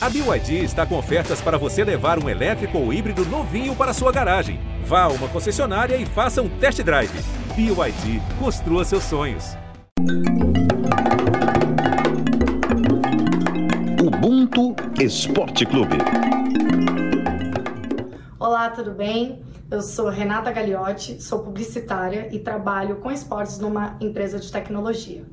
A BYD está com ofertas para você levar um elétrico ou híbrido novinho para sua garagem. Vá a uma concessionária e faça um test drive. BYD, construa seus sonhos. Ubuntu Esporte Clube. Olá, tudo bem? Eu sou Renata Gagliotti, sou publicitária e trabalho com esportes numa empresa de tecnologia.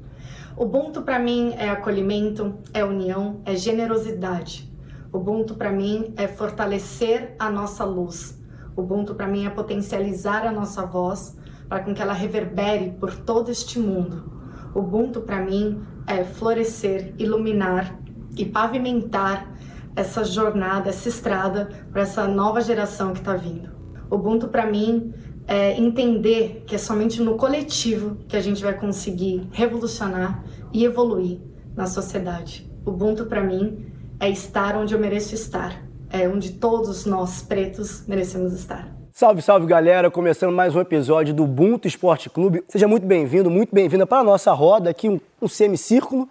Ubuntu para mim é acolhimento, é união, é generosidade. Ubuntu para mim é fortalecer a nossa luz. Ubuntu para mim é potencializar a nossa voz para que ela reverbere por todo este mundo. Ubuntu para mim é florescer, iluminar e pavimentar essa jornada, essa estrada para essa nova geração que está vindo. Ubuntu para mim é, entender que é somente no coletivo que a gente vai conseguir revolucionar e evoluir na sociedade. Ubuntu para mim é estar onde eu mereço estar, é onde todos nós pretos merecemos estar. Salve, salve galera! Começando mais um episódio do Ubuntu Esporte Clube. Seja muito bem-vindo, muito bem-vinda para a nossa roda aqui, um, um semicírculo.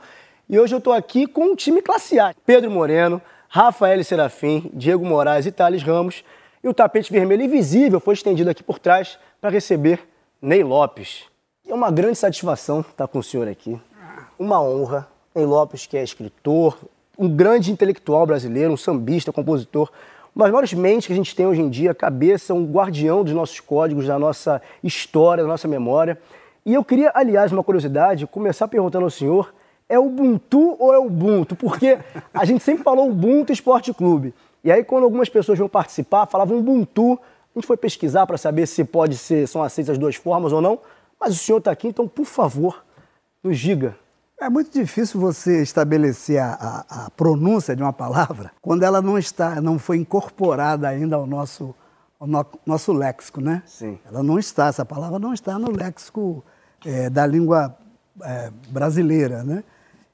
E hoje eu estou aqui com um time classe A. Pedro Moreno, Rafael Serafim, Diego Moraes e Thales Ramos. E o tapete vermelho invisível foi estendido aqui por trás para receber Ney Lopes. É uma grande satisfação estar com o senhor aqui. Uma honra. Ney Lopes, que é escritor, um grande intelectual brasileiro, um sambista, compositor, uma das maiores mentes que a gente tem hoje em dia, cabeça, um guardião dos nossos códigos, da nossa história, da nossa memória. E eu queria, aliás, uma curiosidade, começar perguntando ao senhor, é Ubuntu ou é Ubuntu? Porque a gente sempre falou Ubuntu Esporte Clube. E aí, quando algumas pessoas vão participar, falavam Ubuntu. A gente foi pesquisar para saber se pode ser, são aceitas as duas formas ou não. Mas o senhor está aqui, então, por favor, nos diga. É muito difícil você estabelecer a, a, a, pronúncia de uma palavra quando ela não está, não foi incorporada ainda ao nosso, ao no, nosso léxico, né? Sim. Ela não está, essa palavra não está no léxico é, da língua é, brasileira, né?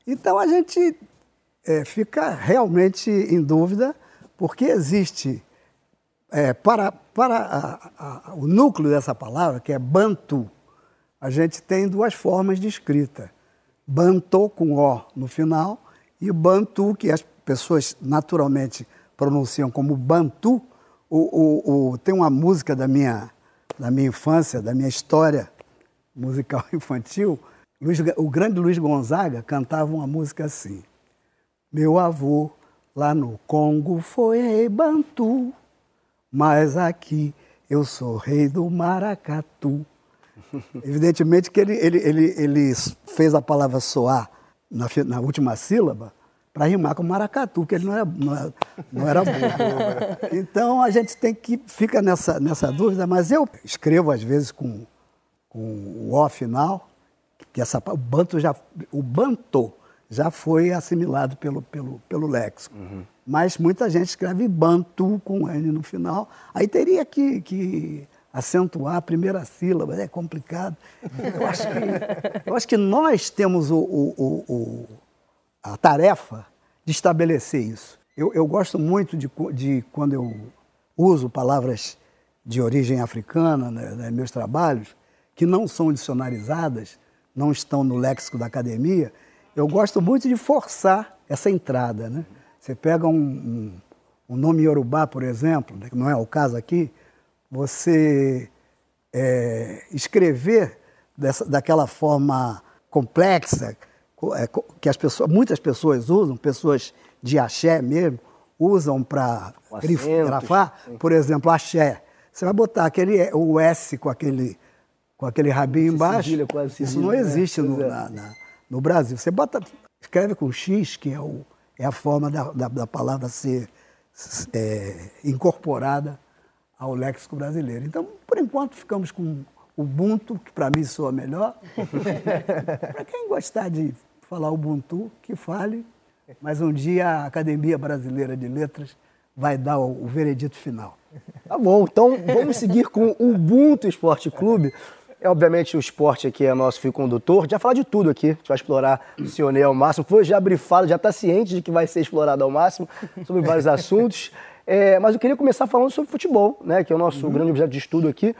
Então a gente é, fica realmente em dúvida porque existe, é, para, para a, a, o núcleo dessa palavra, que é bantu, a gente tem duas formas de escrita. Banto com O no final e bantu, que as pessoas naturalmente pronunciam como bantu. O, o, o, tem uma música da minha, da minha infância, da minha história musical infantil. Luiz, o grande Luiz Gonzaga cantava uma música assim. Meu avô Lá no Congo foi rei Bantu, mas aqui eu sou rei do Maracatu. Evidentemente que ele, ele, ele, ele fez a palavra soar na, na última sílaba para rimar com maracatu, que ele não era, não era, não era burro. Então a gente tem que fica nessa, nessa dúvida, mas eu escrevo às vezes com, com o O final, que essa, o banto já, o banto já foi assimilado pelo, pelo, pelo léxico. Uhum. Mas muita gente escreve bantu com N no final. Aí teria que, que acentuar a primeira sílaba, é complicado. Eu acho que, eu acho que nós temos o, o, o, a tarefa de estabelecer isso. Eu, eu gosto muito de, de, quando eu uso palavras de origem africana né, nos né, meus trabalhos, que não são dicionarizadas, não estão no léxico da academia, eu gosto muito de forçar essa entrada. Né? Você pega um, um, um nome Yorubá, por exemplo, né, que não é o caso aqui, você é, escrever dessa, daquela forma complexa é, que as pessoas, muitas pessoas usam, pessoas de axé mesmo, usam para grafar, por exemplo, axé. Você vai botar aquele, o S com aquele, com aquele rabinho embaixo. isso não né? existe no, é. na, na, no Brasil. Você bota, escreve com X, que é, o, é a forma da, da, da palavra ser é, incorporada ao léxico brasileiro. Então, por enquanto, ficamos com Ubuntu, que para mim soa melhor. para quem gostar de falar Ubuntu, que fale. Mas um dia a Academia Brasileira de Letras vai dar o, o veredito final. Tá bom, então vamos seguir com o Ubuntu Esporte Clube. É, obviamente, o esporte aqui é nosso fio condutor. Já falar de tudo aqui. A gente vai explorar o Sionê ao máximo. Foi já brifado, já está ciente de que vai ser explorado ao máximo sobre vários assuntos. É, mas eu queria começar falando sobre futebol, né, que é o nosso uhum. grande objeto de estudo aqui,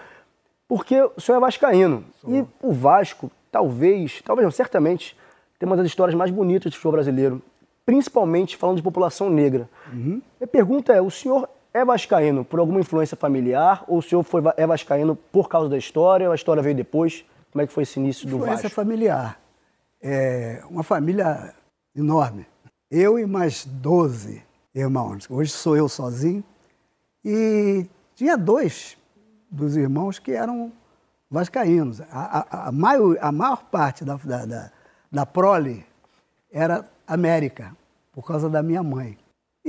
porque o senhor é vascaíno. Sou. E o Vasco, talvez, talvez não, certamente, tem uma das histórias mais bonitas do futebol brasileiro. principalmente falando de população negra. Uhum. A pergunta é: o senhor é vascaíno por alguma influência familiar ou o senhor foi, é vascaíno por causa da história ou a história veio depois? Como é que foi esse início do influência Vasco? Influência familiar. É uma família enorme. Eu e mais 12 irmãos. Hoje sou eu sozinho. E tinha dois dos irmãos que eram vascaínos. A, a, a, maior, a maior parte da, da, da, da prole era América, por causa da minha mãe.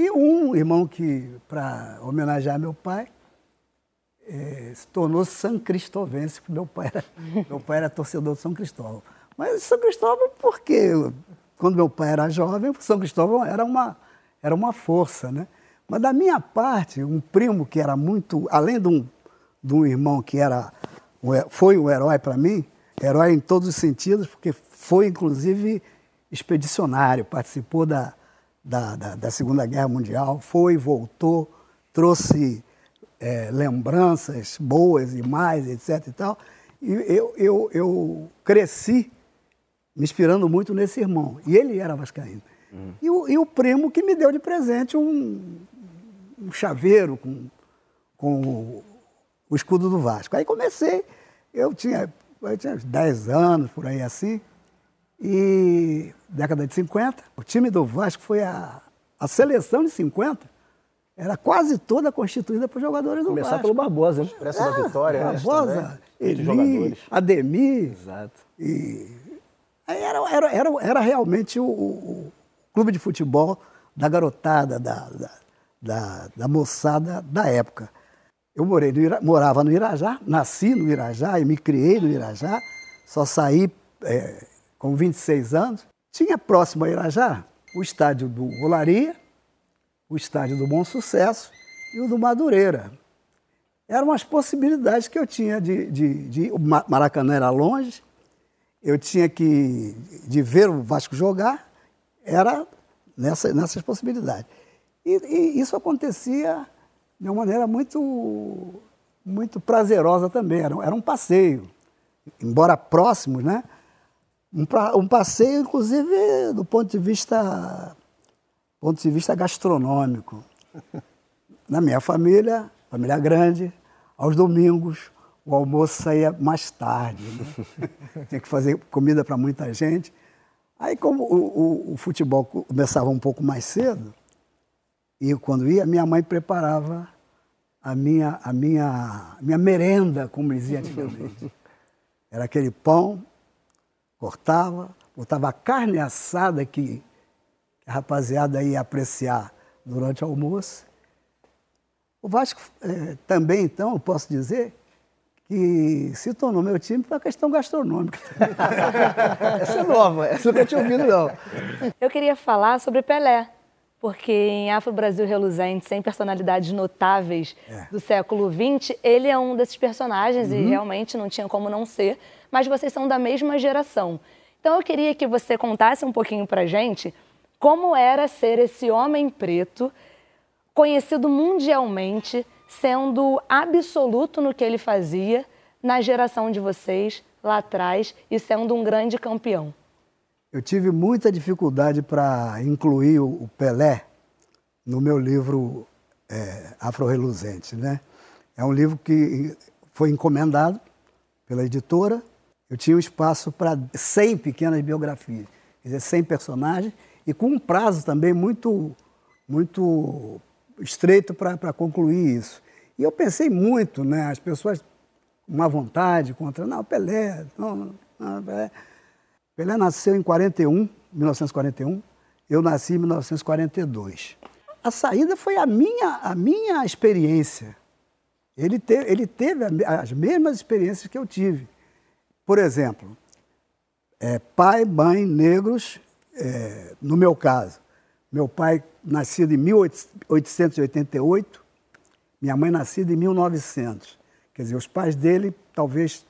E um irmão que, para homenagear meu pai, é, se tornou São Cristovense, porque meu pai, era, meu pai era torcedor de São Cristóvão. Mas São Cristóvão, porque quando meu pai era jovem, São Cristóvão era uma, era uma força, né? Mas da minha parte, um primo que era muito, além de um, de um irmão que era, foi um herói para mim, herói em todos os sentidos, porque foi inclusive expedicionário, participou da, da, da, da Segunda Guerra Mundial, foi, voltou, trouxe é, lembranças boas e mais, etc. e tal. E eu, eu, eu cresci me inspirando muito nesse irmão. E ele era vascaíno. Uhum. E, o, e, o, primo que me deu de presente um, um chaveiro com, com o, o, escudo do Vasco. Aí comecei, eu tinha, eu tinha 10 anos, por aí assim, e década de 50, o time do Vasco foi a, a seleção de 50, era quase toda constituída por jogadores do Começar Vasco. pelo Barbosa, hein? Expresso é, da Vitória. Barbosa, Eli, Ademir. Exato. E era, era, era, era realmente o, o, clube de futebol da garotada, da, da, da, da moçada da época. Eu morei no, morava no Irajá, nasci no Irajá e me criei no Irajá, só saí é, com 26 anos. Tinha próximo a Irajá o estádio do Olaria, o estádio do Bom Sucesso e o do Madureira. Eram as possibilidades que eu tinha de, de, de. O Maracanã era longe, eu tinha que. de ver o Vasco jogar, era nessa, nessas possibilidades. E, e, isso acontecia de uma maneira muito, muito prazerosa também, era, era um passeio, embora próximos, né? Um, um, passeio, inclusive, do ponto de vista, ponto de vista gastronômico. Na minha família, família grande, aos domingos, o almoço saía mais tarde. Né? Tinha que fazer comida para muita gente. Aí, como o, o, o, futebol começava um pouco mais cedo, e quando ia, minha mãe preparava a minha, a minha, minha merenda, como dizia antigamente. Era aquele pão, cortava, botava a carne assada que a rapaziada ia apreciar durante o almoço. O Vasco eh, também, então, eu posso dizer, que se tornou meu time por uma questão gastronômica. essa é nova, essa eu nunca tinha ouvido, não. Eu queria falar sobre Pelé, porque em Afro Brasil Reluzente, sem personalidades notáveis é. do século XX, ele é um desses personagens uhum. e realmente não tinha como não ser, mas vocês são da mesma geração. Então eu queria que você contasse um pouquinho pra gente como era ser esse homem preto, conhecido mundialmente, sendo absoluto no que ele fazia na geração de vocês lá atrás e sendo um grande campeão? Eu tive muita dificuldade para incluir o Pelé no meu livro é, Afro-Reluzente. Né? É um livro que foi encomendado pela editora. Eu tinha um espaço para 100 pequenas biografias, quer dizer, 100 personagens, e com um prazo também muito, muito estreito para concluir isso. E eu pensei muito, né? As pessoas uma vontade contra, não, Pelé, não, não, Pelé. Pelé nasceu em 41, 1941, eu nasci em 1942. A saída foi a minha, a minha experiência. Ele, te, ele teve as mesmas experiências que eu tive. Por exemplo, é, pai, mãe, negros, é, no meu caso, meu pai nascido em 1888, minha mãe nascida em 1900. Quer dizer, os pais dele, talvez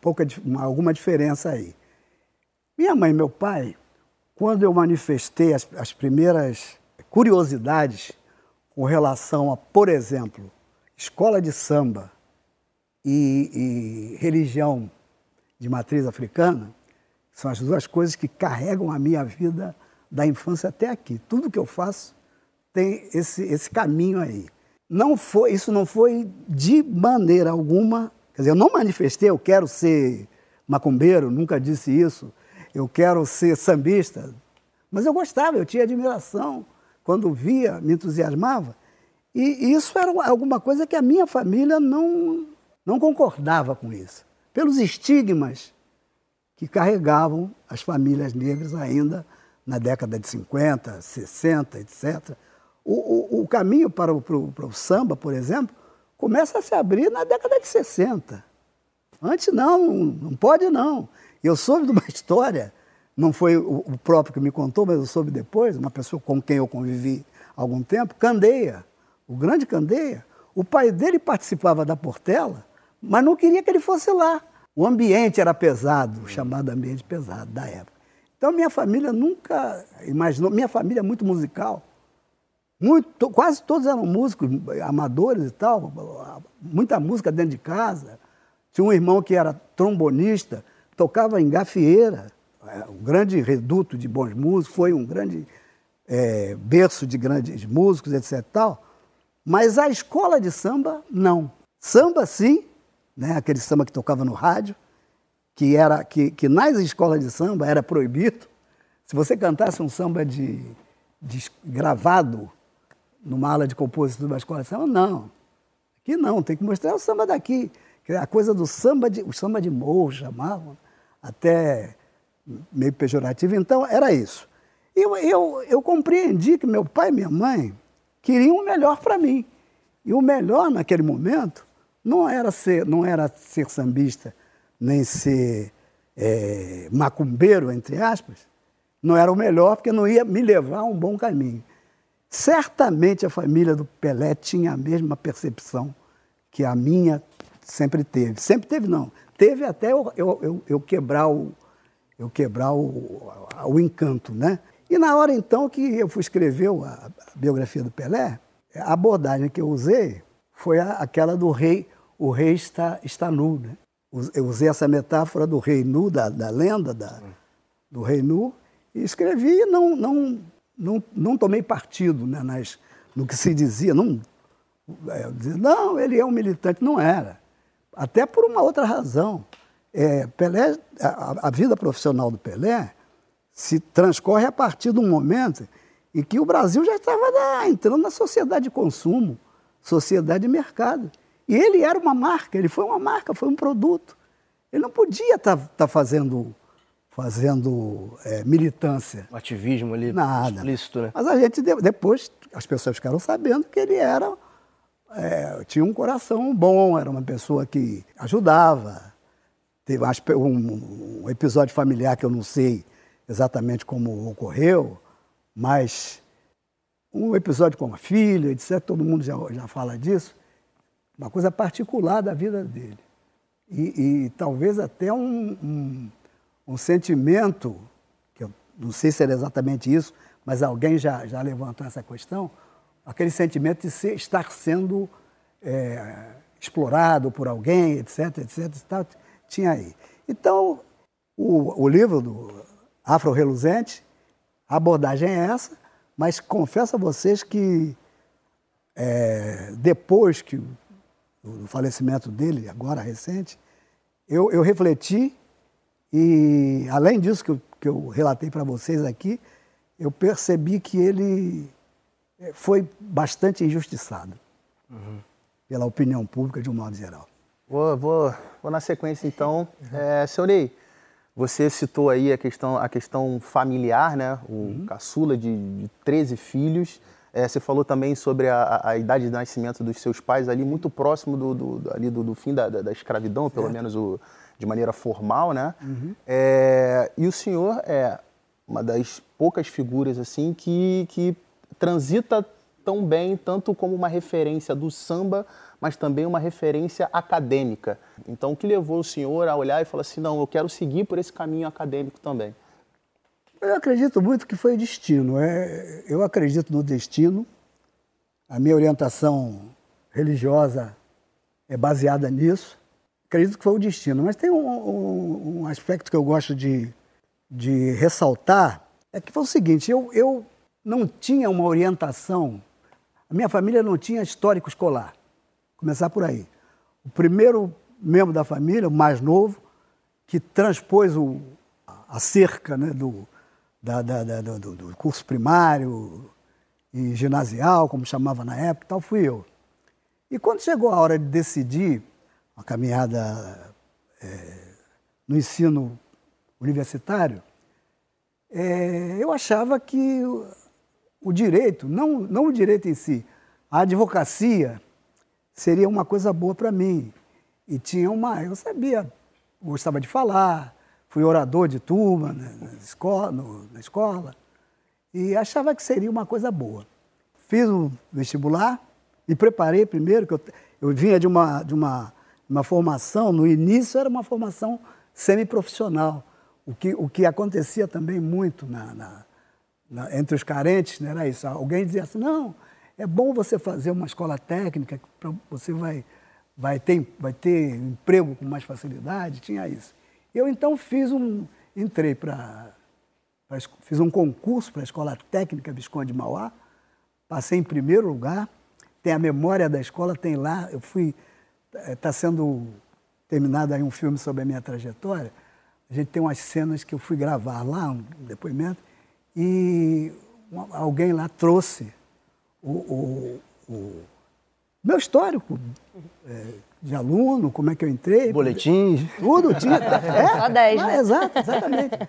pouca, alguma diferença aí. Minha mãe e meu pai, quando eu manifestei as, as primeiras curiosidades com relação a, por exemplo, escola de samba e, e religião de matriz africana, são as duas coisas que carregam a minha vida da infância até aqui. Tudo que eu faço tem esse, esse caminho aí. Não foi, isso não foi de maneira alguma, quer dizer, eu não manifestei, eu quero ser macumbeiro, nunca disse isso, eu quero ser sambista, mas eu gostava, eu tinha admiração, quando via, me entusiasmava, e isso era alguma coisa que a minha família não, não concordava com isso, pelos estigmas que carregavam as famílias negras ainda na década de 50, 60, etc. O, o, o caminho para o, para, para o samba, por exemplo, começa a se abrir na década de 60. Antes não, não pode não. Eu soube de uma história, não foi o próprio que me contou, mas eu soube depois, uma pessoa com quem eu convivi há algum tempo, Candeia, o grande Candeia. O pai dele participava da Portela, mas não queria que ele fosse lá. O ambiente era pesado, chamado ambiente pesado da época. Então minha família nunca imaginou, minha família é muito musical. Muito, quase todos eram músicos, amadores e tal, muita música dentro de casa. Tinha um irmão que era trombonista, tocava em gafieira, é, um grande reduto de bons músicos, foi um grande é, berço de grandes músicos, etc. Tal. Mas a escola de samba, não. Samba, sim, né, aquele samba que tocava no rádio, que, era, que, que nas escolas de samba era proibido. Se você cantasse um samba de, de gravado numa aula de composição de uma escola de samba, não. Aqui não, tem que mostrar o samba daqui. A coisa do samba de, o samba de morro chamavam, até meio pejorativo. Então, era isso. Eu, eu, eu compreendi que meu pai e minha mãe queriam o melhor para mim. E o melhor naquele momento não era ser, não era ser sambista, nem ser é, macumbeiro, entre aspas. Não era o melhor, porque não ia me levar a um bom caminho. Certamente a família do Pelé tinha a mesma percepção que a minha sempre teve. Sempre teve, não. Teve até eu, eu, eu, eu quebrar, o, eu quebrar o, o encanto, né? E na hora então que eu fui escrever a, a biografia do Pelé, a abordagem que eu usei foi a, aquela do rei, o rei está, está nu, né? Eu usei essa metáfora do rei nu, da, da lenda da, do rei nu, e escrevi e não, não, não, não tomei partido né, nas, no que se dizia. Não, é, não, ele é um militante. Não era. Até por uma outra razão. É, Pelé, a, a, vida profissional do Pelé se transcorre a partir de um momento em que o Brasil já estava né, entrando na sociedade de consumo, sociedade de mercado. E ele era uma marca, ele foi uma marca, foi um produto. Ele não podia estar tá, tá fazendo fazendo é, militância. Um ativismo ali Nada. explícito, né? Mas a gente, depois, as pessoas ficaram sabendo que ele era, é, tinha um coração bom, era uma pessoa que ajudava. Teve um, um episódio familiar que eu não sei exatamente como ocorreu, mas um episódio com a filha, etc., todo mundo já, já fala disso, uma coisa particular da vida dele. E, e talvez até um, um um sentimento, que eu não sei se era exatamente isso, mas alguém já, já levantou essa questão, aquele sentimento de ser, estar sendo é, explorado por alguém, etc, etc, tinha aí. Então, o, o livro do Afro Reluzente, a abordagem é essa, mas confesso a vocês que é, depois que o falecimento dele, agora recente, eu, eu refleti e, além disso que eu, que eu relatei para vocês aqui, eu percebi que ele eh, foi bastante injustiçado uhum. pela opinião pública de um modo geral. Vou, vou, vou na sequência, então. Uhum. É, senhor Ney, você citou aí a questão, a questão familiar, né? O uhum. caçula de, de 13 filhos. É, você falou também sobre a, a, idade de nascimento dos seus pais ali, muito próximo do, do ali do, do fim da, da, da escravidão, pelo menos o, de maneira formal, né? Uhum. É, e o senhor é uma das poucas figuras assim que, que transita tão bem, tanto como uma referência do samba, mas também uma referência acadêmica. Então, o que levou o senhor a olhar e falar assim, não, eu quero seguir por esse caminho acadêmico também? Eu acredito muito que foi destino. É, eu acredito no destino. A minha orientação religiosa é baseada nisso acredito que foi o destino. Mas tem um, um, um aspecto que eu gosto de, de ressaltar, É que foi o seguinte, eu, eu não tinha uma orientação, a minha família não tinha histórico escolar. Começar por aí. O primeiro membro da família, o mais novo, que transpôs o, a cerca né, do, da, da, da, do, do, curso primário e ginasial, como chamava na época, tal, fui eu. E quando chegou a hora de decidir a caminhada é, no ensino universitário, é, eu achava que o, o direito, não, não o direito em si, a advocacia seria uma coisa boa para mim. E tinha uma. Eu sabia, gostava de falar, fui orador de turma na escola, no, na escola e achava que seria uma coisa boa. Fiz o um vestibular, me preparei primeiro, que eu, eu vinha de uma, de uma, uma formação, no início era uma formação semiprofissional. O que, o que acontecia também muito na, na, na, entre os carentes né, era isso. Alguém dizia assim, não, é bom você fazer uma escola técnica, você vai, vai, ter, vai ter emprego com mais facilidade, tinha isso. Eu então fiz um, entrei para, fiz um concurso para a Escola Técnica Visconde de Mauá, passei em primeiro lugar, tem a memória da escola, tem lá, eu fui, está eh, sendo terminado aí um filme sobre a minha trajetória, a gente tem umas cenas que eu fui gravar lá, um depoimento, e alguém lá trouxe o, o, o meu histórico é, de aluno, como é que eu entrei. Boletins. Tudo tinha. É, Só 10, né? Exato, exatamente.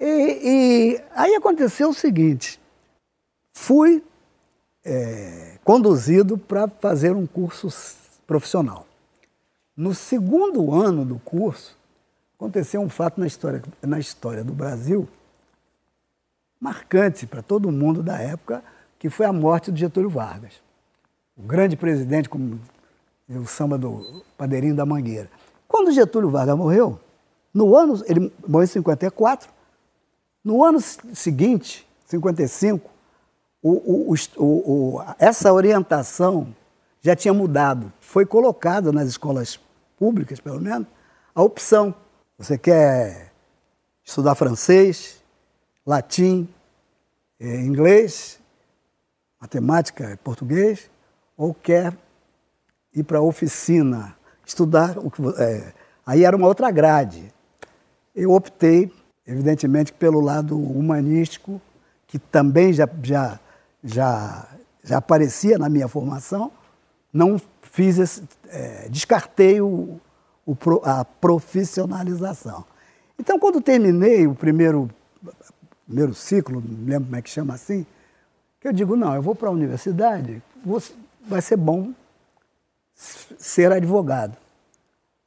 E, e, aí aconteceu o seguinte, fui é, conduzido para fazer um curso profissional. No segundo ano do curso, aconteceu um fato na história, na história do Brasil marcante para todo mundo da época, que foi a morte do Getúlio Vargas. O grande presidente, como o samba do Padeirinho da Mangueira. Quando Getúlio Vargas morreu, no ano, ele morreu em 54, no ano seguinte, 55, o, o, o, essa orientação já tinha mudado. Foi colocada nas escolas públicas, pelo menos, a opção. Você quer estudar francês, latim, eh, inglês, matemática, português, ou quer ir para a oficina, estudar o que é, aí era uma outra grade. Eu optei, evidentemente, pelo lado humanístico, que também já, já, já, já aparecia na minha formação, não fiz esse, é, descartei o, o, a profissionalização. Então, quando terminei o primeiro, primeiro ciclo, não lembro como é que chama assim, eu digo, não, eu vou para a universidade, vou, vai ser bom ser advogado.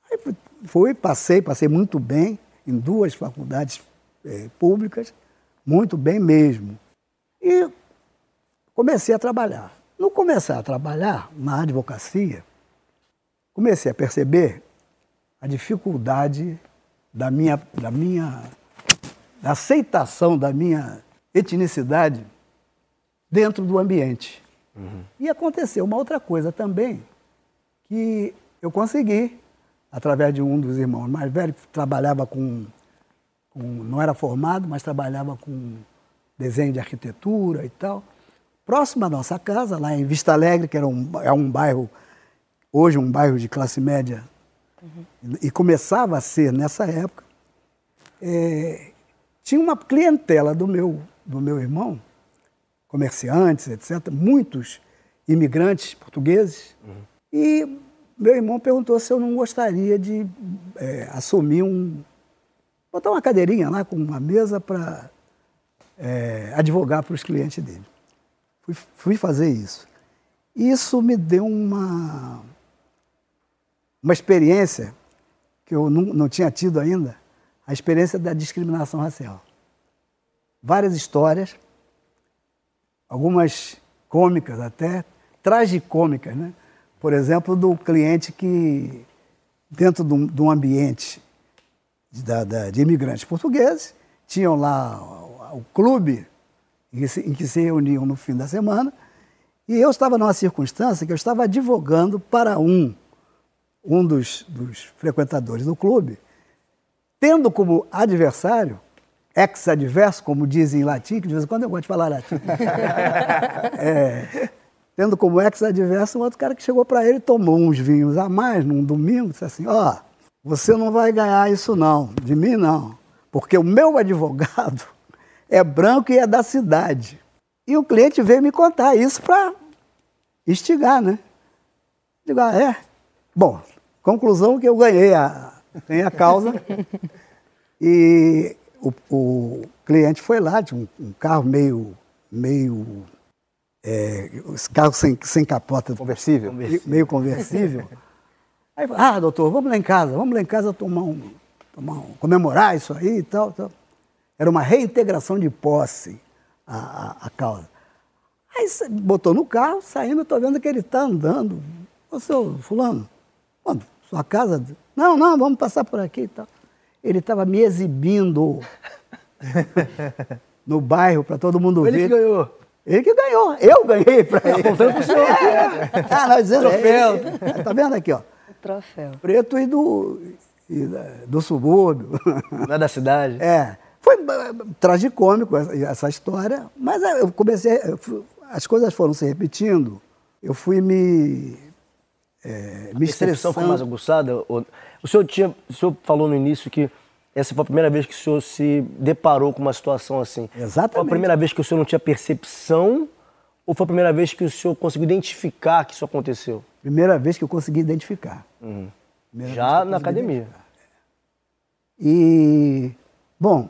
Aí fui, passei, passei muito bem em duas faculdades é, públicas, muito bem mesmo. E comecei a trabalhar. No começar a trabalhar na advocacia, comecei a perceber a dificuldade da minha, da minha da aceitação da minha etnicidade dentro do ambiente. Uhum. E aconteceu uma outra coisa também, que eu consegui, através de um dos irmãos mais velhos, que trabalhava com, com, não era formado, mas trabalhava com desenho de arquitetura e tal. Próximo à nossa casa, lá em Vista Alegre, que era um, é um bairro, hoje um bairro de classe média, uhum. e começava a ser nessa época, é, tinha uma clientela do meu, do meu irmão, comerciantes, etc., muitos imigrantes portugueses. Uhum. E meu irmão perguntou se eu não gostaria de é, assumir um. botar uma cadeirinha lá com uma mesa para é, advogar para os clientes dele. Fui, fui fazer isso. Isso me deu uma, uma experiência que eu não, não tinha tido ainda a experiência da discriminação racial. Várias histórias algumas cômicas até, tragicômicas, né? Por exemplo, do cliente que, dentro de um, de um ambiente de, de, imigrantes portugueses, tinham lá o, o clube em que, se, em que se reuniam no fim da semana, e eu estava numa circunstância que eu estava advogando para um, um dos, dos frequentadores do clube, tendo como adversário ex-adverso, como dizem em latim, que de vez em quando eu gosto de falar latim. é, tendo como ex-adverso um outro cara que chegou para ele, tomou uns vinhos a mais num domingo, disse assim: Ó, oh, você não vai ganhar isso não, de mim não, porque o meu advogado é branco e é da cidade. E o cliente veio me contar isso para instigar, né? Digo, ah, é? Bom, conclusão que eu ganhei a, ganhei a causa. e o, o, cliente foi lá, tinha um, um carro meio. meio é, os carros sem, sem capota. Conversível? Meio conversível. Aí ah, doutor, vamos lá em casa, vamos lá em casa tomar um, tomar um comemorar isso aí e tal, tal. Era uma reintegração de posse a, a, a causa. Aí botou no carro, saindo, estou vendo que ele está andando. Ô, seu fulano, sua casa? Não, não, vamos passar por aqui e tal. Ele estava me exibindo no bairro para todo mundo ele ver. Ele ganhou. Ele que ganhou. Eu ganhei para ele. Contando pro senhor. É. Ah, nós dizendo, Troféu. É, tá vendo aqui, ó? Troféu. Preto e do, e do subúrbio. Não é da cidade? É. Foi tragicômico essa história, mas eu comecei, as coisas foram se repetindo, eu fui me. É, me a foi mais aguçada? O senhor, tinha, o senhor falou no início que essa foi a primeira vez que o senhor se deparou com uma situação assim. Exatamente. Foi a primeira vez que o senhor não tinha percepção ou foi a primeira vez que o senhor conseguiu identificar que isso aconteceu? Primeira vez que eu consegui identificar. Uhum. Já na academia. E, bom,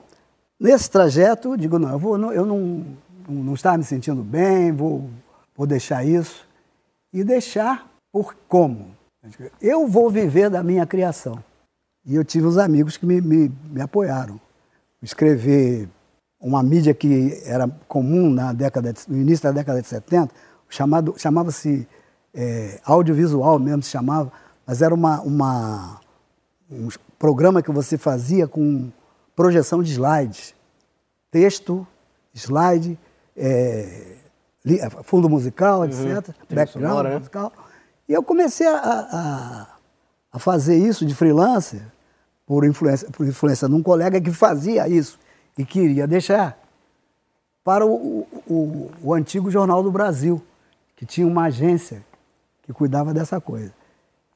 Nesse trajeto, digo, não, eu, vou, não, eu não, não estava me sentindo bem, vou, vou deixar isso. E deixar por como? Eu vou viver da minha criação. E eu tive os amigos que me, me, me apoiaram. Escrever uma mídia que era comum na década de, no início da década de 70, chamado, chamava-se é, audiovisual mesmo, se chamava, mas era uma, uma, um programa que você fazia com projeção de slides. Texto, slide, é, fundo musical, uhum. etc. Background sonora, né? musical. E eu comecei a, a, a, fazer isso de freelancer por influência, por influência de um colega que fazia isso e queria deixar para o, o, o antigo Jornal do Brasil, que tinha uma agência que cuidava dessa coisa.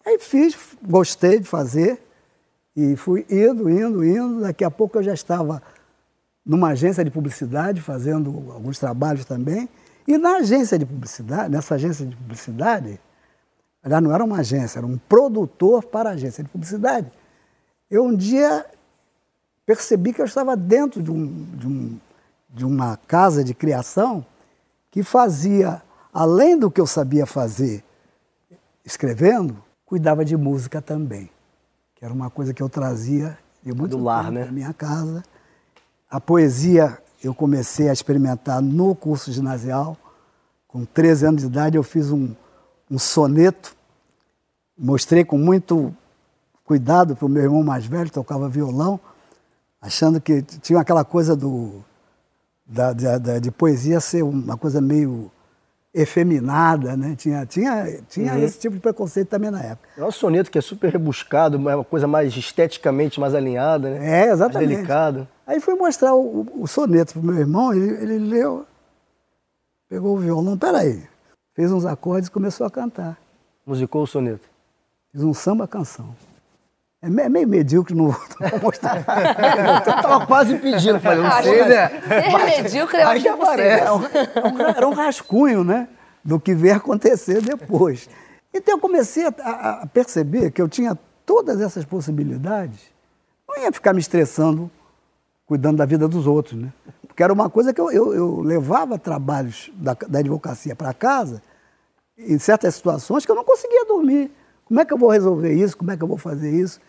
Aí fiz, gostei de fazer, e fui indo, indo, indo. Daqui a pouco eu já estava numa agência de publicidade, fazendo alguns trabalhos também. E na agência de publicidade, nessa agência de publicidade, já não era uma agência, era um produtor para a agência de publicidade. Eu um dia percebi que eu estava dentro de, um, de, um, de uma casa de criação que fazia, além do que eu sabia fazer escrevendo, cuidava de música também que era uma coisa que eu trazia de muito do lar, né? da minha casa. A poesia eu comecei a experimentar no curso ginasial. Com 13 anos de idade eu fiz um, um soneto, mostrei com muito cuidado para o meu irmão mais velho, tocava violão, achando que tinha aquela coisa do, da, da, de poesia ser uma coisa meio efeminada, né? Tinha, tinha, tinha uhum. esse tipo de preconceito também na época. É um soneto que é super rebuscado, é uma coisa mais esteticamente mais alinhada, né? É, exatamente. Mais delicado. Aí fui mostrar o, o soneto pro meu irmão, ele, ele leu, pegou o violão, peraí, fez uns acordes e começou a cantar. Musicou o soneto? Fiz um samba-canção. É meio medíocre, não vou mostrar. eu estava quase pedindo, falei, não sei, né? Ser medíocre, eu acho que é Era um rascunho, né? Do que veio acontecer depois. Então eu comecei a, a perceber que eu tinha todas essas possibilidades. Não ia ficar me estressando cuidando da vida dos outros, né? Porque era uma coisa que eu, eu, eu levava trabalhos da, da advocacia para casa, em certas situações que eu não conseguia dormir. Como é que eu vou resolver isso? Como é que eu vou fazer isso?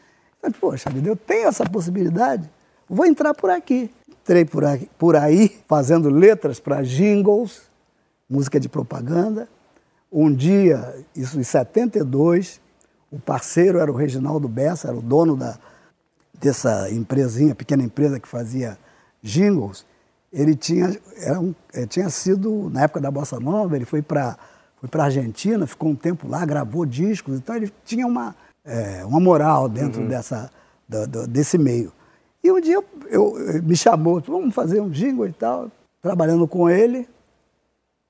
Eu, Poxa vida, eu tenho essa possibilidade, vou entrar por aqui. Entrei por aí, por aí fazendo letras para jingles, música de propaganda. Um dia, isso em 72, o parceiro era o Reginaldo Bessa, era o dono da, dessa empresinha, pequena empresa que fazia jingles. Ele tinha, era um, ele tinha sido, na época da Bossa Nova, ele foi para foi a Argentina, ficou um tempo lá, gravou discos, então ele tinha uma, é, uma moral dentro uhum. dessa, do, do, desse meio. E um dia eu, eu- me chamou, vamos fazer um jingle e tal, trabalhando com ele.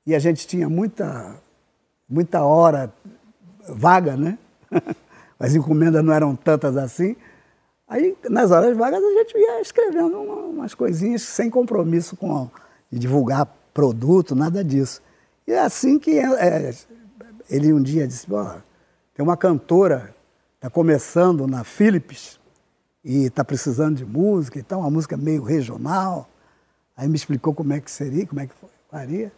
E a gente tinha muita, muita hora vaga, né? As encomendas não eram tantas assim. Aí, nas horas vagas, a gente ia escrevendo uma- umas coisinhas sem compromisso com de divulgar produto, nada disso. E é assim que é, ele um dia disse, "Ó, tem uma cantora, está começando na Philips e está precisando de música e tal, uma música meio regional. Aí me explicou como é que seria, como é que faria.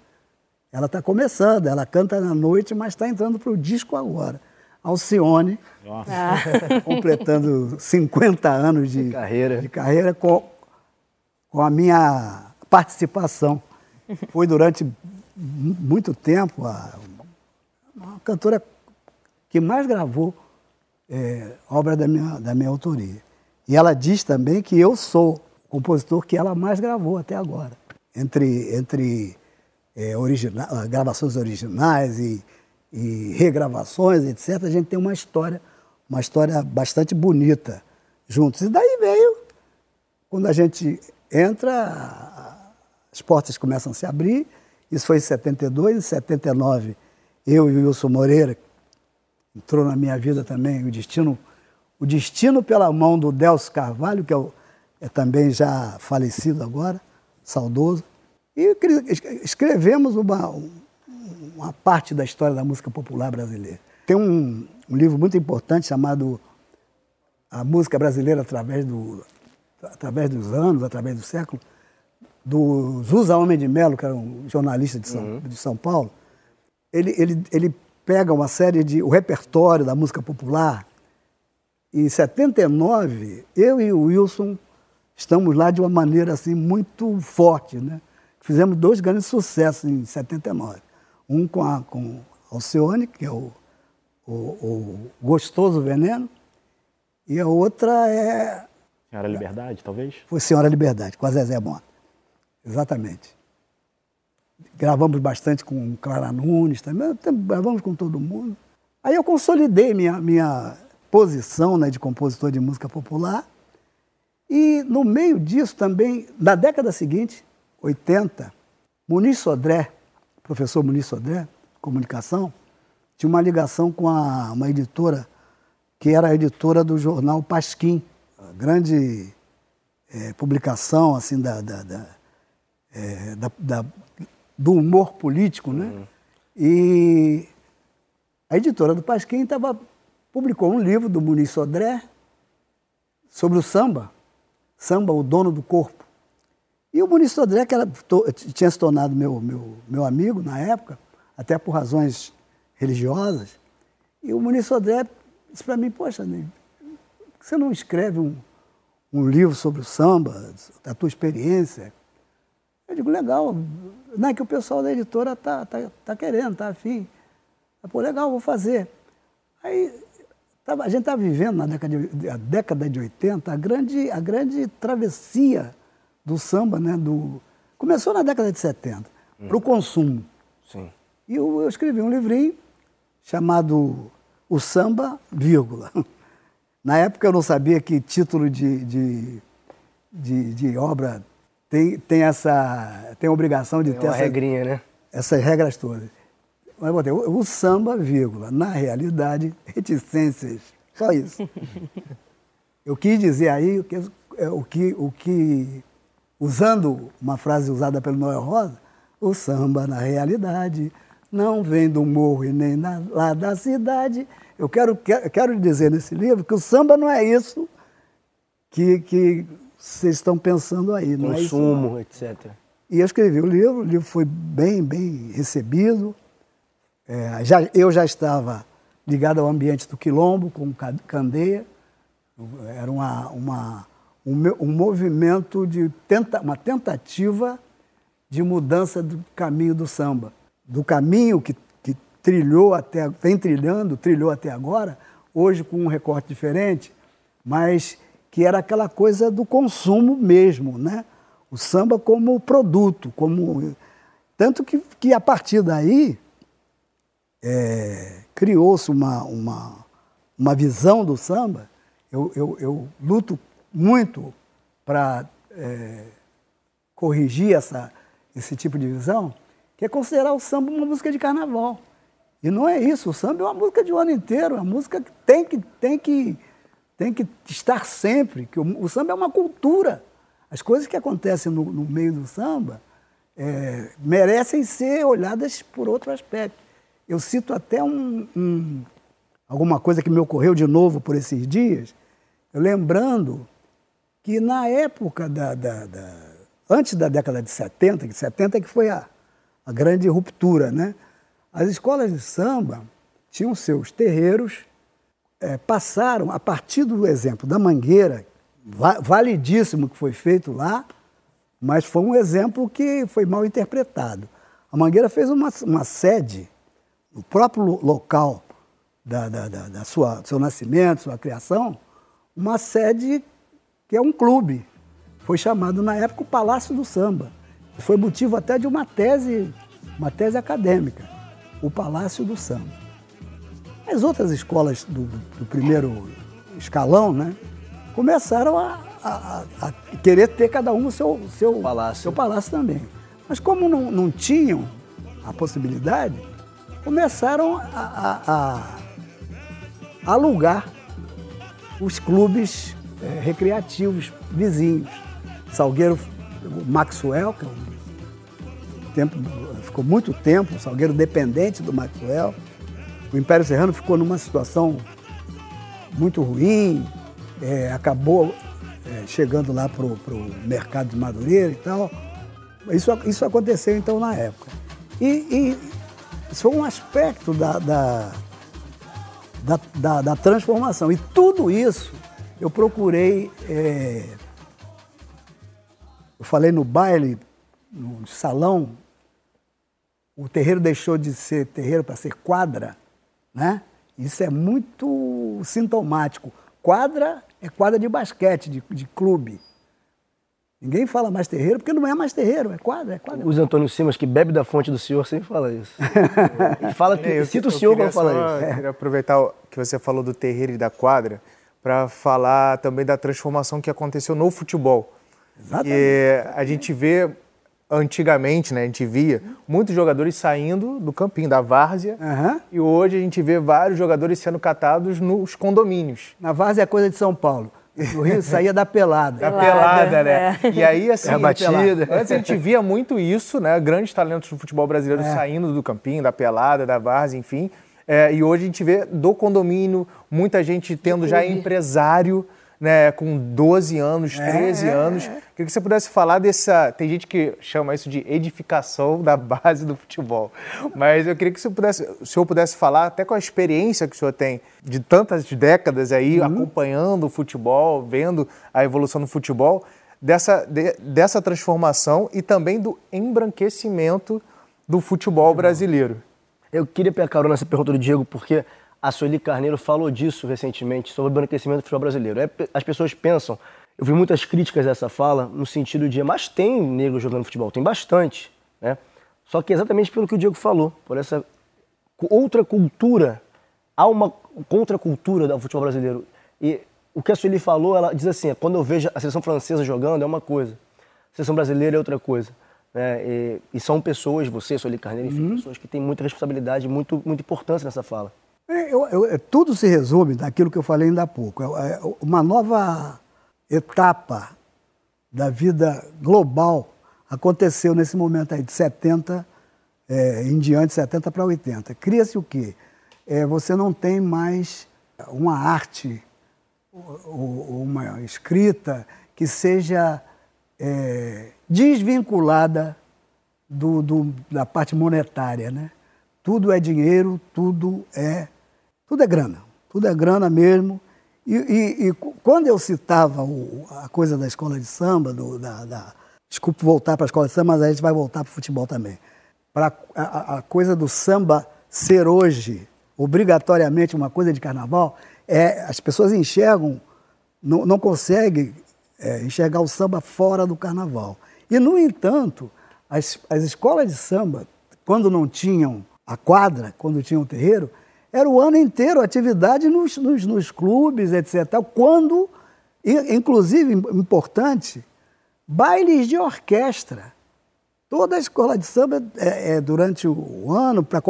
Ela está começando, ela canta na noite, mas está entrando para o disco agora. Alcione, completando 50 anos de Carreira. de carreira com, com a minha participação. Foi durante mu- muito tempo a, uma cantora que mais gravou é, obra da minha, da minha autoria. E ela diz também que eu sou o compositor que ela mais gravou até agora. Entre, entre é, origina- ah, gravações originais e, e regravações, etc., a gente tem uma história, uma história bastante bonita juntos. E daí veio, quando a gente entra, as portas começam a se abrir. Isso foi em 72, em 79, eu e o Wilson Moreira, entrou na minha vida também o destino, o destino pela mão do Delcio Carvalho, que é, o- é também já falecido agora, saudoso. E escrevemos uma, um- uma parte da história da música popular brasileira. Tem um, um livro muito importante chamado A Música Brasileira através, do, através dos anos, através do século, do Zusa Homem de Melo, que era um jornalista de São, de São Paulo. Ele, ele, ele pega uma série de. o repertório da música popular. Em 79, eu e o Wilson estamos lá de uma maneira assim muito forte, né? Fizemos dois grandes sucessos em 79. Um com a com Alcione, que é o, o, o Gostoso Veneno, e a outra é Senhora Liberdade, talvez? foi Senhora Liberdade, com a Zezé Mota. Exatamente. Gravamos bastante com Clara Nunes também, tam- gravamos com todo mundo. Aí eu consolidei minha, minha posição né, de compositor de música popular. E no meio disso também, na década seguinte, 80, Muniz Sodré, professor Muniz Sodré, comunicação, tinha uma ligação com a, uma editora que era a editora do jornal Pasquim, grande eh, publicação assim da, da- da, da- da- do humor político, né? E a editora do Pasquim tava, publicou um livro do Muniz Sodré sobre o samba, samba, o dono do corpo. E o Muniz Sodré, que era, tinha se tornado meu, meu, meu amigo na época, até por razões religiosas, e o Muniz Sodré disse para mim, poxa, que você não escreve um, um livro sobre o samba, da tua experiência? Eu digo, legal, não é que o pessoal da editora tá, tá, tá querendo, tá afim. Eu, Pô, legal, vou fazer. Aí a gente está vivendo na década de, a década de 80 a grande, a grande travessia do samba, né? Do, começou na década de 70, para o consumo. Sim. E eu, eu escrevi um livrinho chamado O Samba, vírgula. Na época eu não sabia que título de, de, de, de obra tem, tem essa tem a obrigação de É ter uma essa, regrinha, né? essas regras todas. Mas botei o, o samba, vírgula, na realidade, reticências. Só isso. Eu quis dizer aí o que, é, o que, o que, usando uma frase usada pelo Noel Rosa, o samba, na realidade, não vem do morro e nem na- lá da cidade. Eu quero, quero, quero dizer nesse livro que o samba não é isso que, que vocês estão pensando aí. Não é isso, não. Consumo, etc. E eu escrevi o livro, o livro foi bem, bem recebido. É, já, eu já estava ligado ao ambiente do Quilombo, com Ca- Candeia. Era uma, uma, um, um movimento de tenta, uma tentativa de mudança do caminho do samba. Do caminho que, que trilhou até, vem trilhando, trilhou até agora, hoje com um recorte diferente, mas que era aquela coisa do consumo mesmo, né? O samba como produto, como tanto que, que a partir daí é, criou-se uma, uma, uma visão do samba. Eu, eu, eu luto muito para é, corrigir essa, esse tipo de visão, que é considerar o samba uma música de carnaval. E não é isso, o samba é uma música de um ano inteiro, é uma música que tem que, tem que, tem que estar sempre, que o, o samba é uma cultura. As coisas que acontecem no, no meio do samba é, merecem ser olhadas por outro aspecto. Eu cito até um, um, alguma coisa que me ocorreu de novo por esses dias, lembrando que na época da, da, da, antes da década de 70, que 70 é que foi a, a grande ruptura, né? As escolas de samba tinham seus terreiros, é, passaram, a partir do exemplo da Mangueira, validíssimo que foi feito lá, mas foi um exemplo que foi mal interpretado. A Mangueira fez uma, uma sede no próprio local da, da, da, da sua seu nascimento, sua criação, uma sede que é um clube. Foi chamado na época o Palácio do Samba. Foi motivo até de uma tese, uma tese acadêmica, o Palácio do Samba. As outras escolas do, do primeiro escalão, né, começaram a, a, a, querer ter cada um o seu, seu, palácio. seu palácio também. Mas como não, não tinham a possibilidade, começaram a, a, alugar os clubes é, recreativos vizinhos. Salgueiro, o Maxwell, que é um tempo, ficou muito tempo, o Salgueiro dependente do Maxwell. O Império Serrano ficou numa situação muito ruim, é, acabou é, chegando lá para o mercado de Madureira e tal. Isso, isso aconteceu então na época. E, e isso foi um aspecto da, da, da, da, da transformação. E tudo isso eu procurei. É, eu falei no baile, no salão, o terreiro deixou de ser terreiro para ser quadra, né? Isso é muito sintomático. Quadra é quadra de basquete, de, de clube. Ninguém fala mais terreiro porque não é mais terreiro, é quadra, é quadra. O Antônio Simas, que bebe da fonte do senhor, sempre fala isso. Ele fala que. É, eu, cita o senhor quando fala isso. Eu queria aproveitar que você falou do terreiro e da quadra para falar também da transformação que aconteceu no futebol. Exatamente. E a gente vê antigamente, né, a gente via muitos jogadores saindo do campinho, da várzea, uhum. e hoje a gente vê vários jogadores sendo catados nos condomínios. Na várzea é coisa de São Paulo. No Rio saía da pelada. Da pelada, né? É. E aí, assim, é batida. antes a gente via muito isso, né? Grandes talentos do futebol brasileiro é. saindo do campinho, da pelada, da várzea, enfim. É, e hoje a gente vê do condomínio, muita gente tendo já empresário, né, com 12 anos, 13 é, anos. Queria que você pudesse falar dessa. Tem gente que chama isso de edificação da base do futebol. Mas eu queria que você pudesse, o senhor pudesse falar, até com a experiência que o senhor tem de tantas décadas aí, uhum. acompanhando o futebol, vendo a evolução do futebol, dessa, de, dessa transformação e também do embranquecimento do futebol brasileiro. Eu queria pegar carona nessa pergunta do Diego, porque a Sueli Carneiro falou disso recentemente, sobre o embranquecimento do futebol brasileiro. É, as pessoas pensam, eu vi muitas críticas a essa fala, no sentido de, mas tem negro jogando futebol, tem bastante, né? Só que exatamente pelo que o Diego falou, por essa outra cultura, há uma contracultura do futebol brasileiro. E o que a Sueli falou, ela diz assim, quando eu vejo a seleção francesa jogando é uma coisa, a seleção brasileira é outra coisa. Né? E, e, são pessoas, você, Sueli Carneiro, enfim, uhum. pessoas que têm muita responsabilidade, muito, muita importância nessa fala. É, eu, eu, é, tudo se resume naquilo que eu falei ainda há pouco. É, é uma nova etapa da vida global aconteceu nesse momento aí de 70 é, em diante, 70 para 80. Cria-se o quê? É, você não tem mais uma arte uma escrita que seja é, desvinculada do, do, da parte monetária, né? Tudo é dinheiro, tudo é tudo é grana, tudo é grana mesmo. E, e, e quando eu citava o, a coisa da escola de samba, do, da, da, desculpe voltar para a escola de samba, mas a gente vai voltar para o futebol também. Para a, a, coisa do samba ser hoje obrigatoriamente uma coisa de carnaval, é, as pessoas enxergam, não, não conseguem é, enxergar o samba fora do carnaval. E, no entanto, as, as escolas de samba, quando não tinham a quadra, quando tinham o terreiro, era o ano inteiro atividade nos, nos, nos clubes, etc. Quando Inclusive, importante, bailes de orquestra. Toda a escola de samba, é, é, durante o ano, para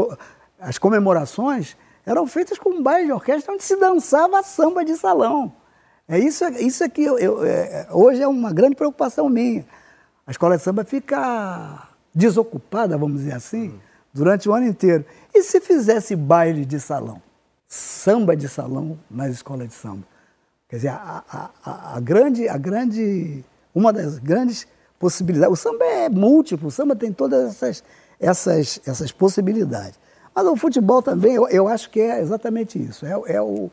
as comemorações, eram feitas com baile de orquestra onde se dançava samba de salão. É isso, isso aqui eu, eu, é, hoje é uma grande preocupação minha. A escola de samba fica desocupada, vamos dizer assim, durante o ano inteiro. E se fizesse baile de salão? Samba de salão nas escolas de samba? Quer dizer, a, a, a, a grande, a grande, uma das grandes possibilidades. O samba é múltiplo, o samba tem todas essas, essas, essas possibilidades. Mas o futebol também, eu, eu acho que é exatamente isso. É, é, o,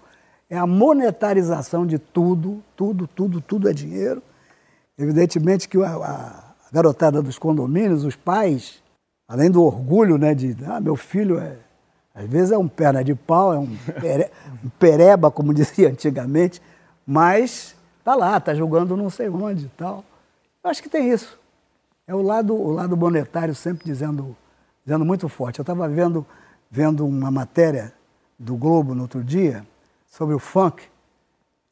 é a monetarização de tudo, tudo, tudo, tudo é dinheiro. Evidentemente que a, a garotada dos condomínios, os pais, além do orgulho, né, de, ah, meu filho é, às vezes é um perna de pau, é um, pere, um pereba, como dizia antigamente, mas tá lá, tá jogando não sei onde e tal. Eu acho que tem isso. É o lado, o lado monetário sempre dizendo, dizendo muito forte. Eu estava vendo, vendo uma matéria do Globo no outro dia sobre o funk.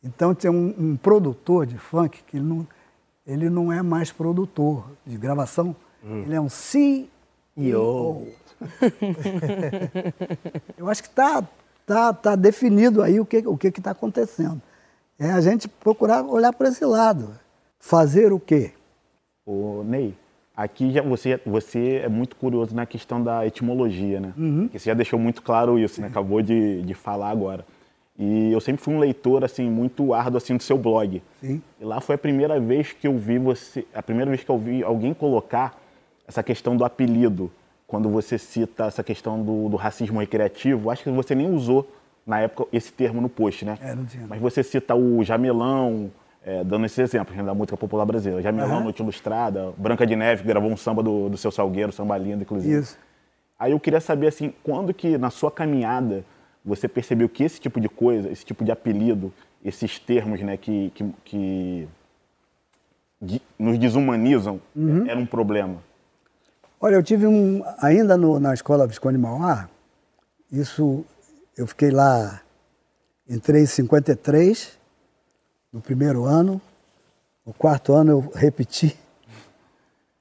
Então tem um, um produtor de funk que ele não, ele não é mais produtor de gravação, hum. ele é um CEO. Eu acho que está tá, tá definido aí o que o que está acontecendo. É a gente procurar olhar para esse lado. Fazer o quê? Ô, Ney, aqui já você, você é muito curioso na questão da etimologia, né? Uhum. você já deixou muito claro isso, né? Acabou de, de falar agora. E eu sempre fui um leitor assim muito árduo assim do seu blog. Sim. E lá foi a primeira vez que eu vi você, a primeira vez que eu vi alguém colocar essa questão do apelido, quando você cita essa questão do, do racismo recreativo. Acho que você nem usou na época, esse termo no post, né? É, não tinha. Mas você cita o Jamelão, é, dando esse exemplo da música popular brasileira. Jamelão, uhum. Noite Ilustrada, Branca de Neve, gravou um samba do, do seu Salgueiro, samba lindo, inclusive. Isso. Aí eu queria saber, assim, quando que na sua caminhada você percebeu que esse tipo de coisa, esse tipo de apelido, esses termos, né, que, que, que nos desumanizam, uhum. era um problema? Olha, eu tive um, ainda no, na escola Visconde Mauá, isso eu fiquei lá, entrei em 53, no primeiro ano. No quarto ano eu repeti.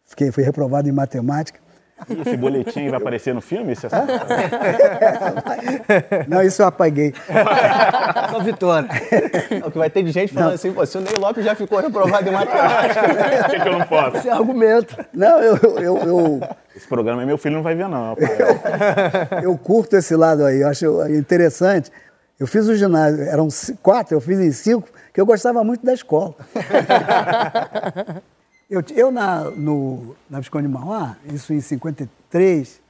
Fiquei, fui reprovado em matemática. E esse boletim vai aparecer no filme? Isso é Não, isso eu apaguei. Só vitória. É o que vai ter de gente falando não. assim, pô, se o Ney Lopes já ficou reprovado em matemática. Por que, que, eu não posso? Esse é argumento. Não, eu, eu, eu, Esse programa meu filho não vai ver, não. Eu, eu curto esse lado aí, eu acho interessante. Eu fiz o ginásio, eram quatro, eu fiz em cinco, que eu gostava muito da escola. eu, eu na, no, na Visconde de Mauá, isso em 53,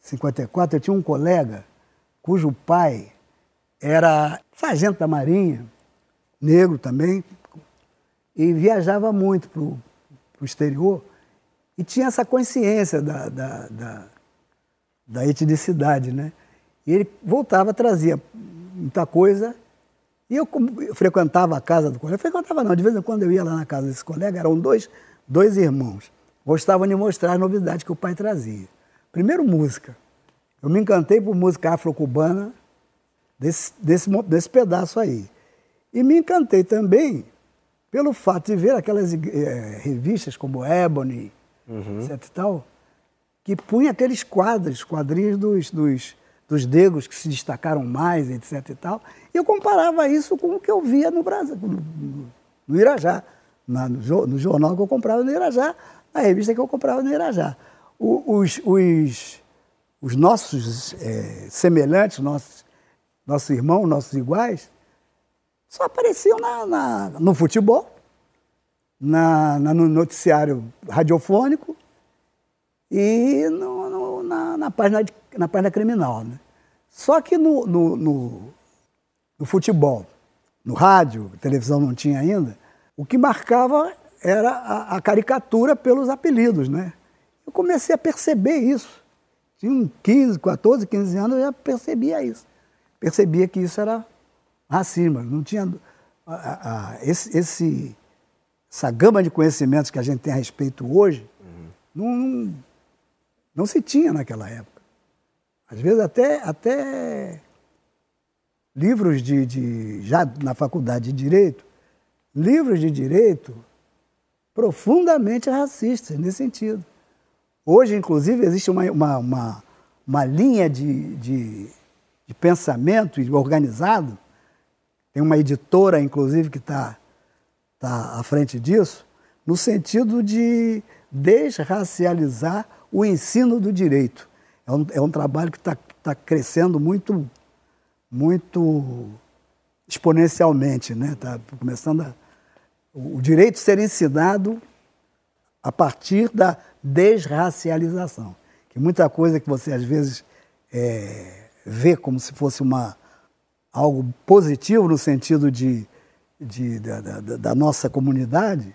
54, eu tinha um colega cujo pai era sargento da Marinha, negro também, e viajava muito para o exterior e tinha essa consciência da, da, da, da etnicidade, né? E ele voltava, trazia muita coisa. E eu, eu, frequentava a casa do colega. Eu frequentava não, de vez em quando eu ia lá na casa desse colega, eram dois, dois irmãos. Gostavam de mostrar as novidades que o pai trazia. Primeiro, música. Eu me encantei por música afro-cubana desse, desse, desse pedaço aí. E me encantei também pelo fato de ver aquelas é, revistas como Ebony, uhum. etc e tal, que punha aqueles quadros, quadrinhos dos, dos, dos negros que se destacaram mais, etc e tal. Eu comparava isso com o que eu via no Brasil, no, no Irajá, na, no, no, jornal que eu comprava no Irajá, na revista que eu comprava no Irajá. O, os, os, os nossos é, semelhantes, nossos, irmãos, nossos iguais, só apareciam na, na no futebol, na, na, no noticiário radiofônico e no, no, na, na, página na página criminal. Né? Só que no, no, no, no futebol, no rádio, televisão não tinha ainda, o que marcava era a, a, caricatura pelos apelidos, né? Eu comecei a perceber isso. Tinha 15, 14, 15 anos, eu já percebia isso. Percebia que isso era racismo. Não tinha a, a, esse, esse, essa gama de conhecimentos que a gente tem a respeito hoje, uhum. não, não se tinha naquela época. Às vezes até, até livros de, de já na faculdade de Direito, livros de direito profundamente racistas nesse sentido. Hoje, inclusive, existe uma, uma, uma, uma linha de, de, de pensamento organizado, tem uma editora, inclusive, que está tá à frente disso, no sentido de desracializar o ensino do direito. É um, é um trabalho que está tá crescendo muito, muito exponencialmente, né? Está começando a, o direito ser ensinado a partir da desracialização. Que muita coisa que você às vezes é, vê como se fosse uma, algo positivo no sentido de, de da, da, da nossa comunidade,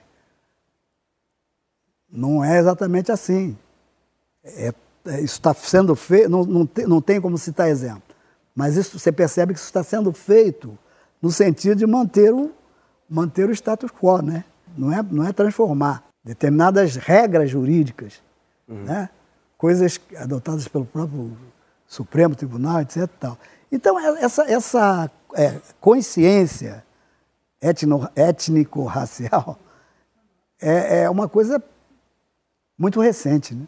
não é exatamente assim. É, isso está sendo feito, não, não, tem, não tem como citar exemplo, mas isso, você percebe que isso está sendo feito no sentido de manter o, manter o status quo, né? não, é, não é transformar determinadas regras jurídicas, uhum. né? coisas adotadas pelo próprio Supremo Tribunal, etc. Tal. Então, é, essa, essa é, consciência étnico-racial é, é uma coisa muito recente, né?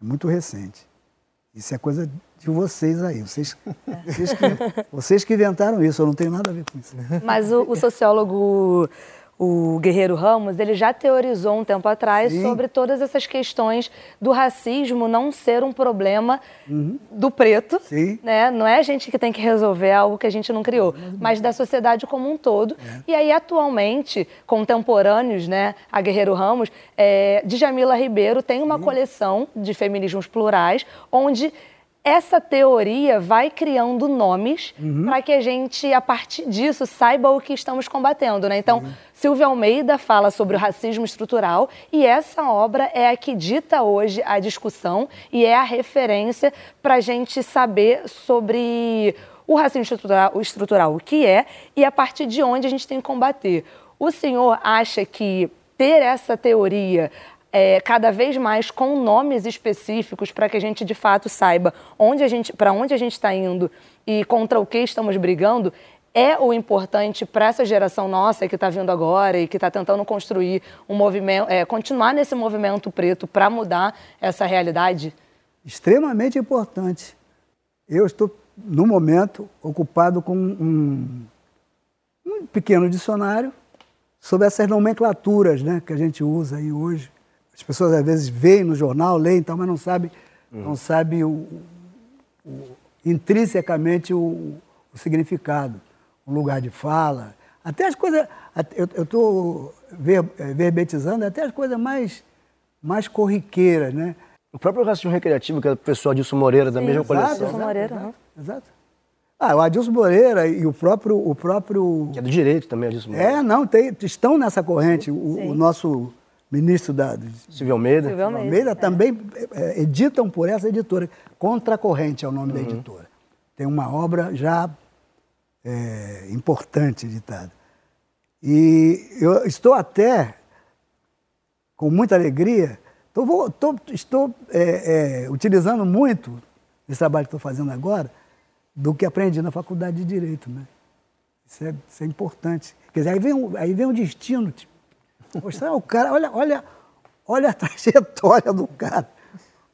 É muito recente. Isso é coisa de vocês aí. Vocês, vocês, que, vocês que inventaram isso, eu não tenho nada a ver com isso. Mas o, o sociólogo o Guerreiro Ramos, ele já teorizou um tempo atrás Sim. sobre todas essas questões do racismo não ser um problema uhum. do preto, Sim. né? Não é a gente que tem que resolver algo que a gente não criou, mas da sociedade como um todo. É. E aí, atualmente, contemporâneos, né, a Guerreiro Ramos, é, Djamila Ribeiro tem uma coleção de feminismos plurais, onde essa teoria vai criando nomes uhum. para que a gente, a partir disso, saiba o que estamos combatendo. Né? Então, uhum. Silvia Almeida fala sobre o racismo estrutural e essa obra é a que dita hoje a discussão e é a referência para a gente saber sobre o racismo estrutural, o estrutural, o que é e a partir de onde a gente tem que combater. O senhor acha que ter essa teoria é, cada vez mais com nomes específicos para que a gente de fato saiba onde a gente, para onde a gente está indo e contra o que estamos brigando, é o importante para essa geração nossa que está vindo agora e que está tentando construir um movimento, é, continuar nesse movimento preto para mudar essa realidade? Extremamente importante. Eu estou, no momento, ocupado com um, um pequeno dicionário sobre essas nomenclaturas né, que a gente usa aí hoje. As pessoas às vezes veem no jornal, leem, então, mas não sabe, uhum. não sabe o, o, intrinsecamente o, o, significado, o lugar de fala. Até as coisas, eu estou ver, eh, verbetizando até as coisas mais, mais corriqueiras, né? O próprio racismo recreativo, que é o professor Adilson Moreira, da Sim, mesma exato, coleção. Adilson Moreira, exato, exato. Ah, o Adilson Moreira e o próprio, o próprio... Que é do direito também, Adilson Moreira. É, não, tem, estão nessa corrente. O, o, nosso ministro da Silvio Almeida, Silvio Almeida, Almeida é. também é, editam por essa editora. Contracorrente é o nome uhum. da editora. Tem uma obra já é, importante editada. E eu estou até, com muita alegria, tô, tô, estou é, é, utilizando muito esse trabalho que estou fazendo agora do que aprendi na faculdade de Direito. Né? Isso, é, isso é importante. Quer dizer, aí vem, aí vem o destino, tipo, Mostrar o cara, olha, olha, olha a trajetória do cara.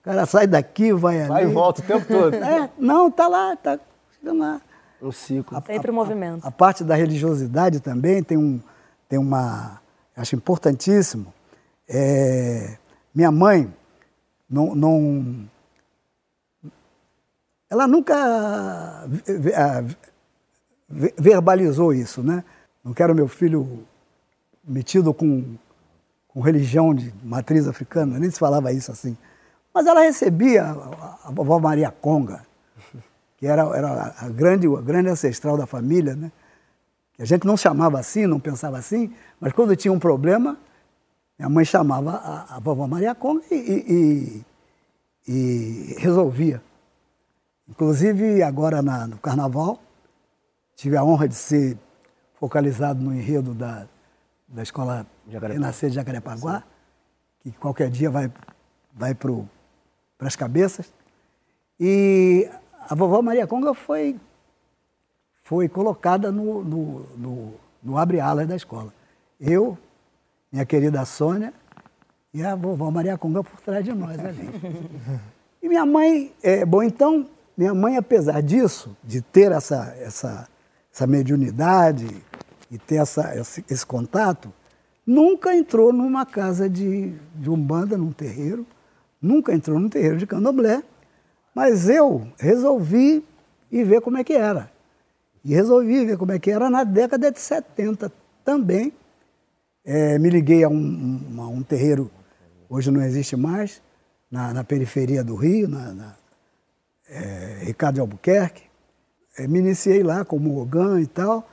O cara sai daqui, vai ali. Vai e volta o tempo todo. É, não, tá lá, tá chegando lá. Um ciclo. A, Sempre o movimento. A, a, parte da religiosidade também tem, um, tem uma, acho importantíssimo. É, minha mãe não, não, ela nunca verbalizou isso, né? Não quero meu filho metido com, com religião de matriz africana, nem se falava isso assim. Mas ela recebia a, a vovó Maria Conga, que era, era a, grande, a grande ancestral da família, né? Que a gente não chamava assim, não pensava assim, mas quando tinha um problema, minha mãe chamava a, a vovó Maria Conga e, e, e, resolvia. Inclusive, agora na, no carnaval, tive a honra de ser focalizado no enredo da, da escola Renascer de Jacarepaguá, que qualquer dia vai, vai para as cabeças. E a vovó Maria Conga foi, foi colocada no, no, no, no abre-alas da escola. eu, minha querida Sônia e a vovó Maria Conga por trás de nós ali. e minha mãe, é, bom, então, minha mãe, apesar disso, de ter essa, essa, essa mediunidade e ter essa, esse, esse contato, nunca entrou numa casa de, de umbanda, num terreiro, nunca entrou num terreiro de candomblé, mas eu resolvi ir ver como é que era. E resolvi ver como é que era na década de 70 também. É, me liguei a um, a um, terreiro, hoje não existe mais, na, na periferia do Rio, na, na é, Ricardo de Albuquerque. É, me iniciei lá como Ogan e tal.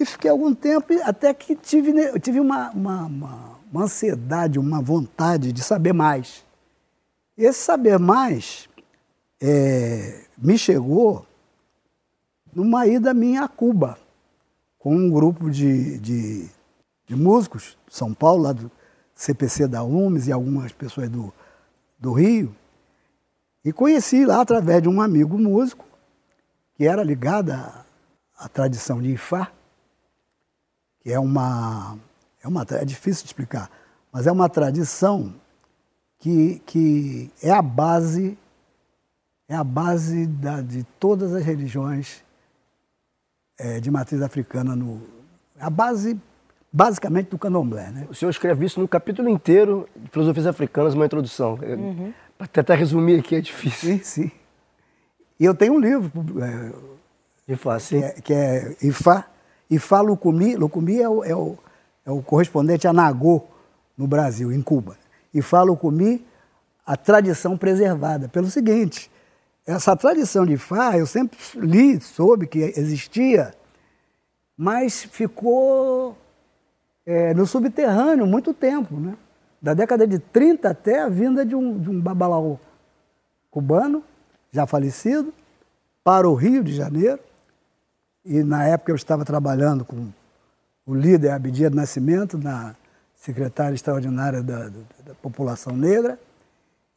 E fiquei algum tempo, até que tive, tive uma, uma, uma, uma ansiedade, uma vontade de saber mais. Esse saber mais é, me chegou numa ida minha a Cuba, com um grupo de, de, de músicos, São Paulo, lá do CPC da UMES e algumas pessoas do, do Rio. E conheci lá através de um amigo músico, que era ligado à, à tradição de Ifá, que é uma, é uma. É difícil de explicar, mas é uma tradição que, que é a base, é a base da, de todas as religiões é, de matriz africana, no, a base basicamente do candomblé. Né? O senhor escreve isso no capítulo inteiro de Filosofias Africanas, uma introdução. É, uhum. Para tentar resumir aqui é difícil. Sim, sim. E eu tenho um livro. É, Ifá, sim. Que é, que é Ifá, Ifá Lucumi. Lucumi é o, é, o, é o correspondente a Nagô no Brasil, em Cuba. Ifá Lucumi, a tradição preservada. Pelo seguinte, essa tradição de Ifá, eu sempre li, soube que existia, mas ficou é, no subterrâneo muito tempo, né? Da década de 30 até a vinda de um, de um cubano, já falecido, para o Rio de Janeiro. E na época eu estava trabalhando com o líder Abdias Nascimento, na secretária extraordinária da, da, da população negra,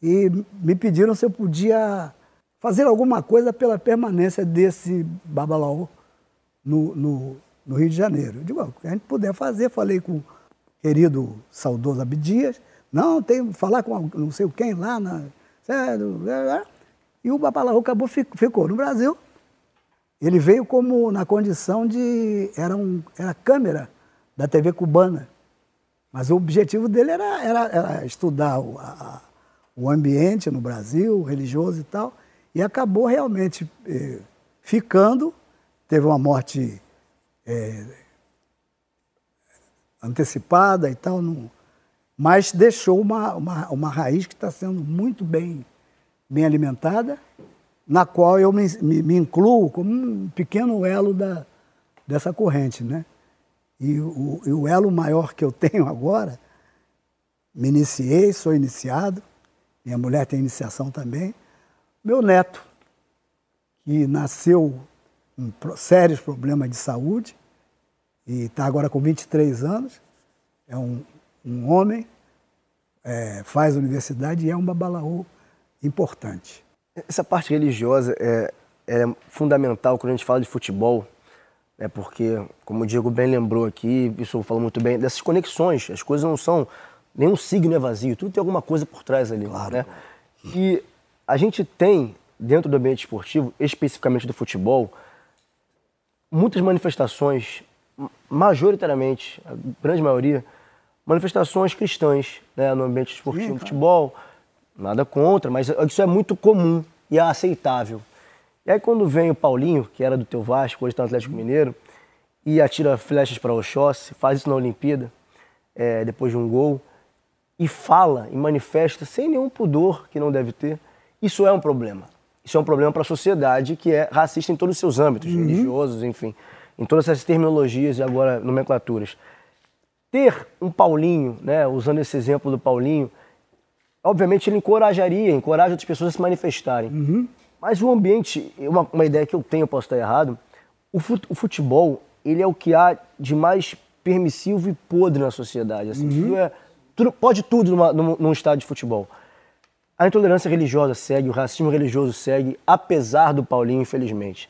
e me pediram se eu podia fazer alguma coisa pela permanência desse babalaô no, no, no, Rio de Janeiro. Eu digo, o que a gente puder fazer, falei com o querido saudoso Abdias, não, tem falar com não sei quem lá, na, e o babalaô acabou, ficou no Brasil. Ele veio como na condição de. Era, um, era câmera da TV cubana. Mas o objetivo dele era, era, era estudar o, a, o ambiente no Brasil, religioso e tal. E acabou realmente eh, ficando, teve uma morte eh, antecipada e tal, não, mas deixou uma, uma, uma raiz que está sendo muito bem, bem alimentada, na qual eu me, me, me incluo como um pequeno elo da, dessa corrente. Né? E o, e o elo maior que eu tenho agora, me iniciei, sou iniciado, minha mulher tem iniciação também, meu neto, que nasceu com sérios problemas de saúde e está agora com 23 anos, é um, um homem, é, faz universidade e é um babalaô importante. Essa parte religiosa é, é fundamental quando a gente fala de futebol, né, porque, como o Diego bem lembrou aqui, isso falou muito bem, dessas conexões, as coisas não são, nenhum signo é vazio, tudo tem alguma coisa por trás ali. Claro. Né? E a gente tem, dentro do ambiente esportivo, especificamente do futebol, muitas manifestações, majoritariamente, a grande maioria, manifestações cristãs né, no ambiente esportivo, Sim, futebol, nada contra, mas isso é muito comum e é aceitável. E aí quando vem o Paulinho, que era do teu Vasco, hoje está no Atlético Mineiro, e atira flechas para o Oxóssi, faz isso na Olimpíada, é, depois de um gol, e fala e manifesta sem nenhum pudor que não deve ter, isso é um problema. Isso é um problema para a sociedade que é racista em todos os seus âmbitos, uhum. religiosos, enfim, em todas essas terminologias e agora nomenclaturas. Ter um Paulinho, né, usando esse exemplo do Paulinho, obviamente ele encorajaria, encoraja outras pessoas a se manifestarem. Uhum. Mas o ambiente, uma, uma, ideia que eu tenho, posso estar errado, o futebol, ele é o que há de mais permissivo e podre na sociedade. Assim, uhum. tudo é, tudo, pode tudo numa, num, num estádio de futebol. A intolerância religiosa segue, o racismo religioso segue, apesar do Paulinho, infelizmente.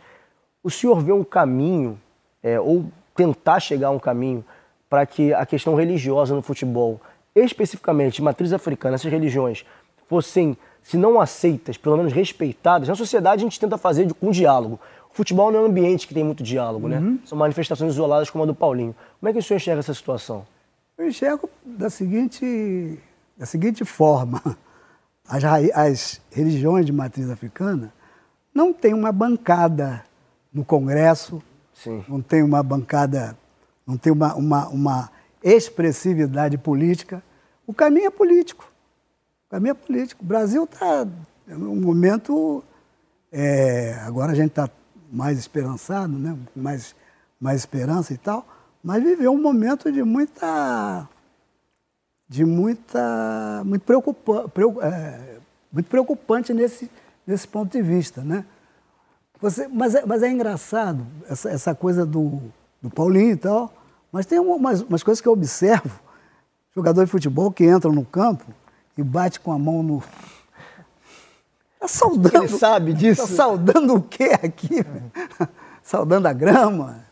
O senhor vê um caminho, é, ou tentar chegar a um caminho, para que a questão religiosa no futebol, especificamente de matriz africana, essas religiões, fossem, se não aceitas, pelo menos respeitadas, na sociedade a gente tenta fazer com diálogo. O futebol não é um ambiente que tem muito diálogo, né? uhum. né? São manifestações isoladas como a do Paulinho. Como é que o senhor enxerga essa situação? Eu enxergo da seguinte, da seguinte forma. As, as religiões de matriz africana não têm uma bancada no Congresso, Sim. não tem uma bancada, não tem uma, uma, uma expressividade política. O caminho é político. O caminho é político. O Brasil está um momento. É, agora a gente está mais esperançado, né? mais, mais esperança e tal, mas viveu um momento de muita. De muita. muito, preocupa, é, muito preocupante nesse, nesse ponto de vista. Né? Você, mas, é, mas é engraçado essa, essa coisa do, do Paulinho e tal, mas tem umas, umas coisas que eu observo. Jogador de futebol que entra no campo e bate com a mão no. Tá saudando. Ele sabe disso? Tá saudando o quê aqui? saudando a grama.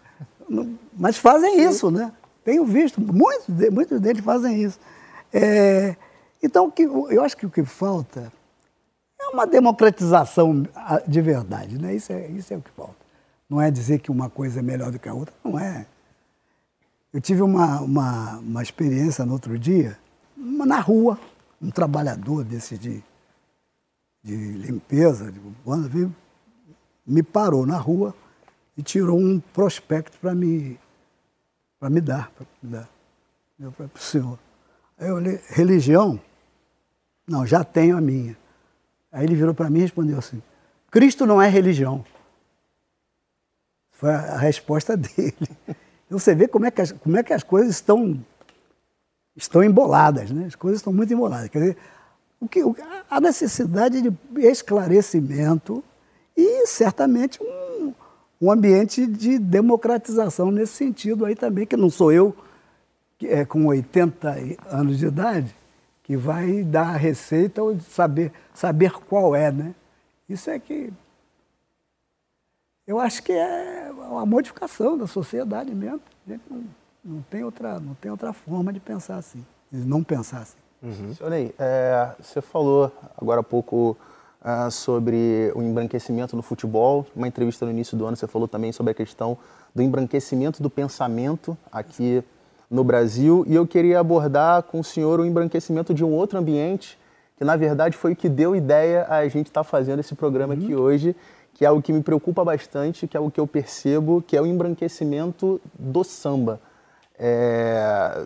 Mas fazem isso, né? Tenho visto, muitos, muitos deles fazem isso. É, então, eu acho que o que falta é uma democratização de verdade, né? Isso é, isso é o que falta. Não é dizer que uma coisa é melhor do que a outra, não é. Eu tive uma, uma, uma experiência no outro dia, na rua, um trabalhador desse de, de limpeza, de banda, me parou na rua e tirou um prospecto para me, me dar, para me dar. Eu falei para o senhor. Aí eu olhei, religião? Não, já tenho a minha. Aí ele virou para mim e respondeu assim: Cristo não é religião. Foi a, resposta dele. Então você vê como é que as, como é que as coisas estão, estão emboladas, né? As coisas estão muito emboladas. Quer dizer, o que, a necessidade de esclarecimento e certamente um, um ambiente de democratização nesse sentido aí também, que não sou eu, que é com 80 anos de idade, que vai dar a receita ou saber, saber qual é, né? Isso é que eu acho que é uma modificação da sociedade mesmo. A gente não, não, tem, outra, não tem outra forma de pensar assim, de não pensar assim. Uhum. Senhor Ney, é, você falou agora há pouco uh, sobre o embranquecimento no futebol. Uma entrevista no início do ano você falou também sobre a questão do embranquecimento do pensamento aqui no Brasil e eu queria abordar com o senhor o embranquecimento de um outro ambiente que na verdade foi o que deu ideia a gente estar tá fazendo esse programa uhum. aqui hoje, que é algo que me preocupa bastante, que é algo que eu percebo, que é o embranquecimento do samba. É...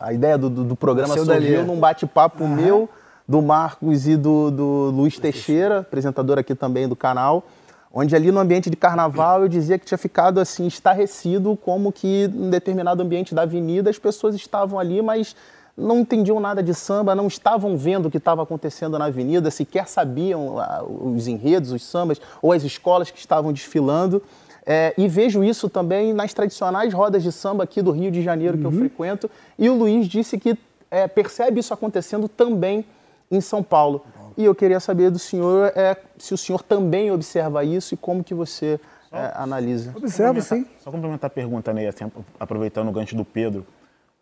A ideia do, do, do programa surgiu dali. num bate-papo uhum. meu, do Marcos e do, do Luiz Teixeira, apresentador aqui também do canal onde ali no ambiente de carnaval eu dizia que tinha ficado assim estarrecido como que em determinado ambiente da avenida as pessoas estavam ali, mas não entendiam nada de samba, não estavam vendo o que estava acontecendo na avenida, sequer sabiam ah, os enredos, os sambas ou as escolas que estavam desfilando. É, e vejo isso também nas tradicionais rodas de samba aqui do Rio de Janeiro que uhum. eu frequento. E o Luiz disse que é, percebe isso acontecendo também em São Paulo. E eu queria saber do senhor é, se o senhor também observa isso e como que você só, é, analisa. Observa, sim. Só complementar a pergunta, Ney, assim, aproveitando o gancho do Pedro,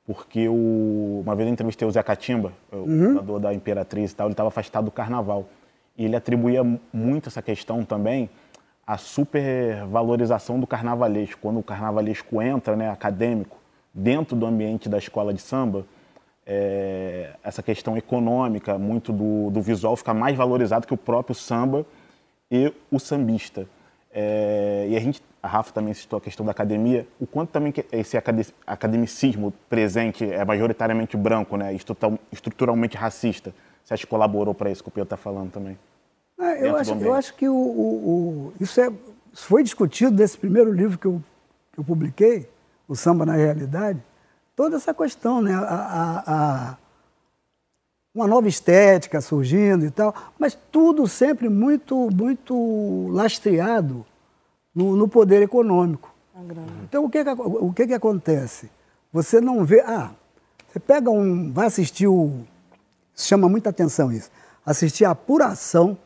porque o, uma vez eu entrevistei o Zé Catimba, o uhum. fundador da Imperatriz e tal, ele estava afastado do carnaval. E ele atribuía muito essa questão também à supervalorização do carnavalesco. Quando o carnavalesco entra, né, acadêmico, dentro do ambiente da escola de samba, é, essa questão econômica, muito do, do visual, fica mais valorizado que o próprio samba e o sambista. É, e a gente, a Rafa também citou a questão da academia, o quanto também esse academicismo presente é majoritariamente branco, né, estruturalmente racista. Você acha que colaborou para isso que o Pedro está falando também? É, eu, acho, eu acho que o, o, o, isso, é, isso foi discutido nesse primeiro livro que eu, que eu publiquei, O Samba na Realidade, toda essa questão, né? A, a, a, uma nova estética surgindo e tal, mas tudo sempre muito, muito lastreado no, no poder econômico. Então, o que, que, o que, que acontece? Você não vê. Ah, você pega um. Vai assistir o. Chama muita atenção isso. Assistir a apuração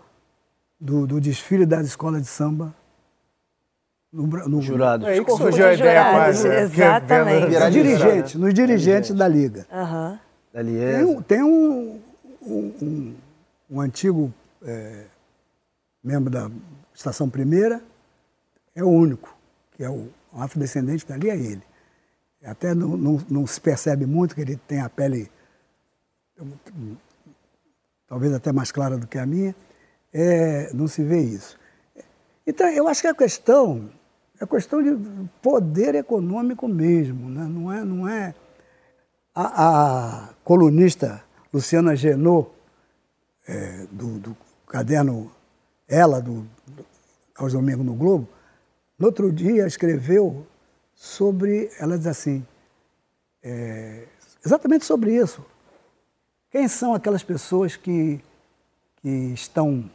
do, do desfile das escolas de samba no, no jurado. É aí que surgiu a ideia quase. né? Exatamente. Nos dirigentes, nos dirigentes da liga. Aham. Da Tem, um- tem um, um, um- um antigo é, membro da Estação Primeira, é o único, que é o um afrodescendente dali, é ele. Até não, não, não se percebe muito que ele tem a pele talvez até mais clara do que a minha, é, não se vê isso. Então, eu acho que a questão é questão de poder econômico mesmo, né? não é, não é a, a colunista Luciana Genot, é, do, do caderno Ela, do, do- aos domingos no Globo, no outro dia escreveu sobre, ela diz assim, é, exatamente sobre isso. Quem são aquelas pessoas que, que estão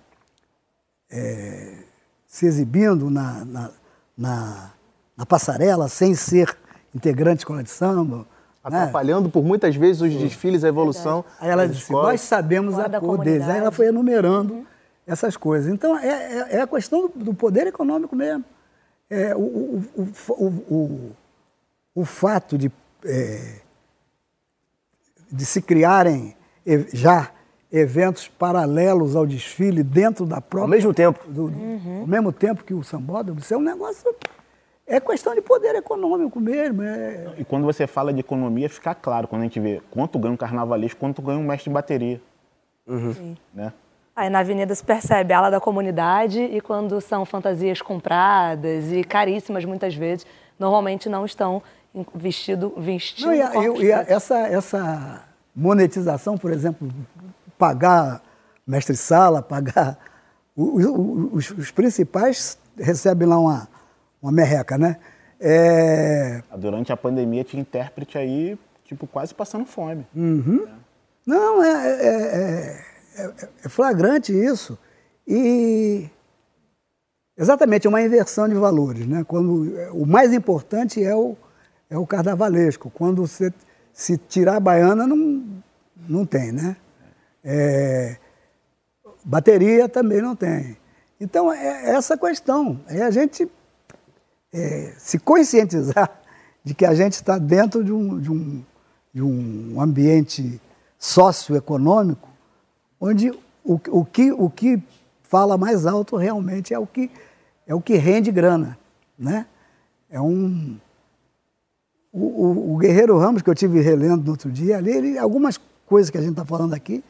é, se exibindo na, na, na, na passarela sem ser integrantes de escola de samba? né? Atrapalhando por muitas vezes os desfiles, a evolução. Aí ela disse, escolas. nós sabemos Fora a cor deles. Aí ela foi enumerando essas coisas. Então, é, é, é a questão do, do poder econômico mesmo. É, o, o, o, o, o, o fato de, é, de se criarem já eventos paralelos ao desfile dentro da própria... Ao mesmo tempo. do- Ao mesmo tempo que o sambódromo, isso é um negócio... É questão de poder econômico mesmo. É, E quando você fala de economia, fica claro quando a gente vê quanto ganha um carnavalesco, quanto ganha um mestre de bateria. Né? Aí na avenida se percebe a ala da comunidade e quando são fantasias compradas e caríssimas muitas vezes, normalmente não estão vestido, vestindo Não, e a- e a- essa, essa monetização, por exemplo, pagar mestre-sala, pagar. o- o- Os, os principais recebem lá uma, uma merreca, né? É, Durante a pandemia tinha intérprete aí, tipo, quase passando fome. Não, é, é- é- é- é flagrante isso. E exatamente, é uma inversão de valores. Né? Quando, o mais importante é o, é o carnavalesco. Quando você se tirar a baiana, não, não tem, né? É, bateria também não tem. Então, é essa questão. É a gente é, se conscientizar de que a gente está dentro de um, de um, de um ambiente socioeconômico onde o, o, que, o que fala mais alto realmente é o que, é o que rende grana. Né? É um, o, o- o Guerreiro Ramos, que eu tive relendo no outro dia, ali, ele, algumas coisas que a gente está falando aqui,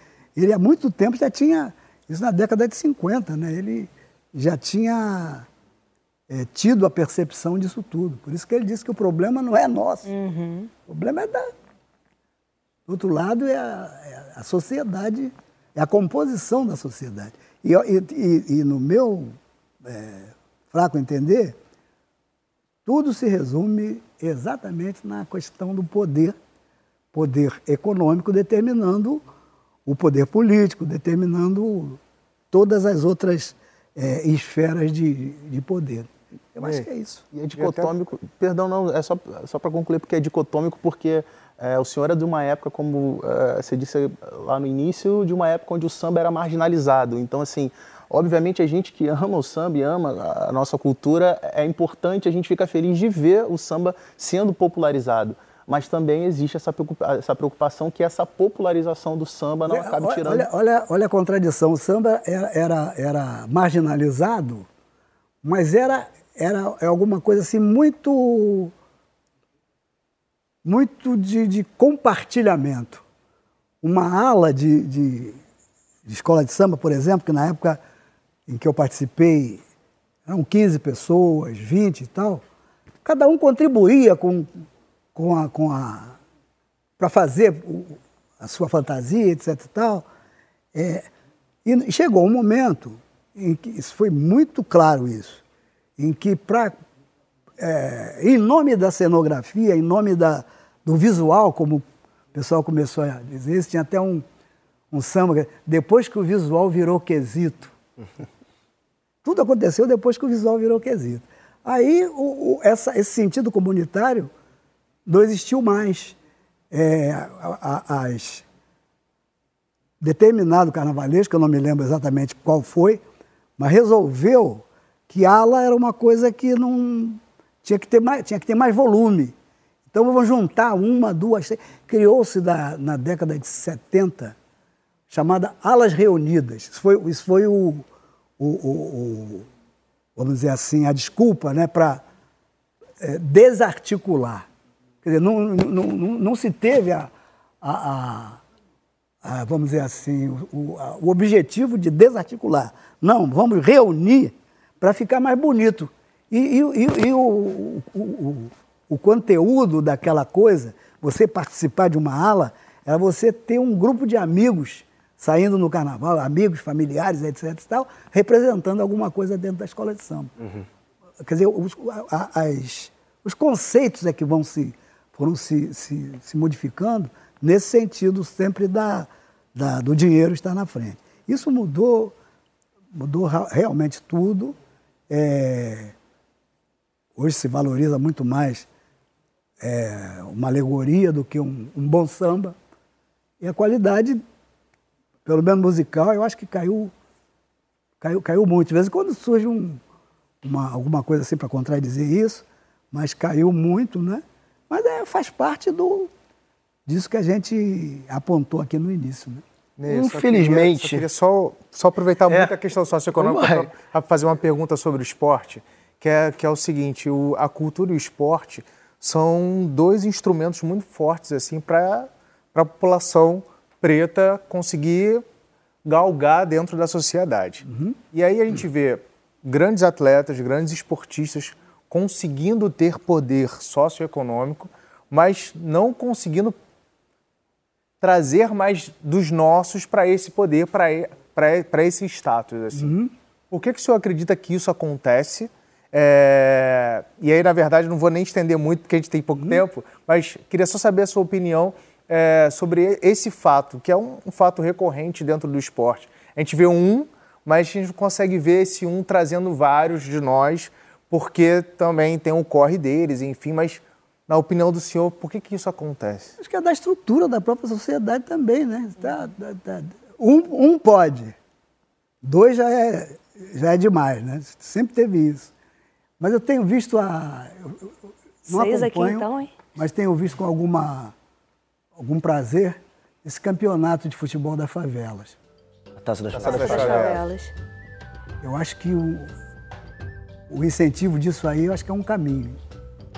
ele há muito tempo já tinha, isso na década de 50, né? ele já tinha é, tido a percepção disso tudo. Por isso que ele disse que o problema não é nosso. O problema é da. Do outro lado é a, é a sociedade, é a composição da sociedade. E, e- e- e no meu é, fraco entender, tudo se resume exatamente na questão do poder, poder econômico determinando o poder político, determinando todas as outras é, esferas de, de poder. Eu acho que é isso. E é dicotômico, perdão, não, é só, só para concluir, porque é dicotômico, porque é, o senhor é de uma época, como é, você disse lá no início, de uma época onde o samba era marginalizado. Então, assim, obviamente a gente que ama o samba e ama a nossa cultura, é importante, a gente fica feliz de ver o samba sendo popularizado. Mas também existe essa preocupa- essa preocupação que essa popularização do samba não acabe tirando. olha, olha, olha a contradição. O samba era, era, era marginalizado, mas era, era é alguma coisa assim muito muito de, de compartilhamento. Uma ala de, de, de escola de samba, por exemplo, que na época em que eu participei eram 15 pessoas, 20 e tal, cada um contribuía com, com a, com a para fazer a sua fantasia, etc e tal. É, e chegou um momento em que isso foi muito claro isso, em que para é, em nome da cenografia, em nome da, do visual, como o pessoal começou a dizer, isso tinha até um, um samba, que- depois que o visual virou quesito. Tudo aconteceu depois que o visual virou quesito. Aí o- o- essa- esse sentido comunitário não existiu mais. É, as determinado carnavalesco, eu não me lembro exatamente qual foi, mas resolveu que ala era uma coisa que não tinha que ter mais, tinha que ter mais volume. Então vamos juntar uma, duas. Criou-se na década de 70 chamada Alas Reunidas. Isso foi, isso foi o, o, o, o vamos dizer assim, a desculpa né, para é, desarticular. Quer dizer, não, não, não, não se teve a, a, a, a vamos dizer assim, o, o objetivo de desarticular. Não, vamos reunir para ficar mais bonito. E, e, e, e o, o, o, conteúdo daquela coisa, você participar de uma ala, era você ter um grupo de amigos saindo no carnaval, amigos, familiares, etc. E tal, representando alguma coisa dentro da escola de samba. Uhum. Quer dizer, os, as, os conceitos é que vão se, foram se, se, se modificando nesse sentido sempre da, da, do dinheiro estar na frente. Isso mudou, mudou realmente tudo. É, hoje se valoriza muito mais é, uma alegoria do que um, um, bom samba. E a qualidade, pelo menos musical, eu acho que caiu, caiu, caiu muito. De vez em quando surge um, uma, alguma coisa assim para contradizer isso, mas caiu muito, né? Mas é, faz parte do, disso que a gente apontou aqui no início, né? Infelizmente. Só queria, só, queria só, só, aproveitar é. muito a questão socioeconômica para fazer uma pergunta sobre o esporte que é, que é o seguinte: o, a cultura e o esporte são dois instrumentos muito fortes assim para a população preta conseguir galgar dentro da sociedade. Uhum. E aí a gente vê grandes atletas, grandes esportistas conseguindo ter poder socioeconômico, mas não conseguindo trazer mais dos nossos para esse poder, para esse status. Assim. Uhum. Por que, que o senhor acredita que isso acontece? É... E aí, na verdade, não vou nem estender muito, porque a gente tem pouco uhum. tempo, mas queria só saber a sua opinião é, sobre esse fato, que é um, um, fato recorrente dentro do esporte. A gente vê um, mas a gente consegue ver esse um trazendo vários de nós, porque também tem o corre deles, enfim, mas na opinião do senhor, por que, que isso acontece? Acho que é da estrutura da própria sociedade também, né? Tá, tá, tá. Um, um pode, dois já é, já é demais, né? Sempre teve isso. Mas eu tenho visto a. Não Seis aqui então, hein? Mas tenho visto com alguma, algum prazer esse campeonato de futebol das favelas. A Taça das, Taça das, das favelas. Eu acho que o, o incentivo disso aí, eu acho que é um caminho.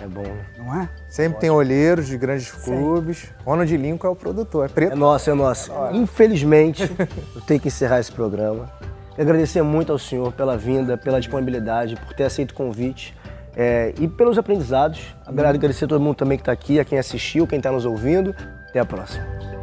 É bom, né? Não é? Sempre tem olheiros de grandes clubes. Ronald Lincoln é o produtor, é preto. É nosso, é nosso. Infelizmente, eu tenho que encerrar esse programa agradecer muito ao senhor pela vinda, pela disponibilidade, por ter aceito o convite é, e pelos aprendizados. Agradecer a todo mundo também que está aqui, a quem assistiu, quem está nos ouvindo. Até a próxima.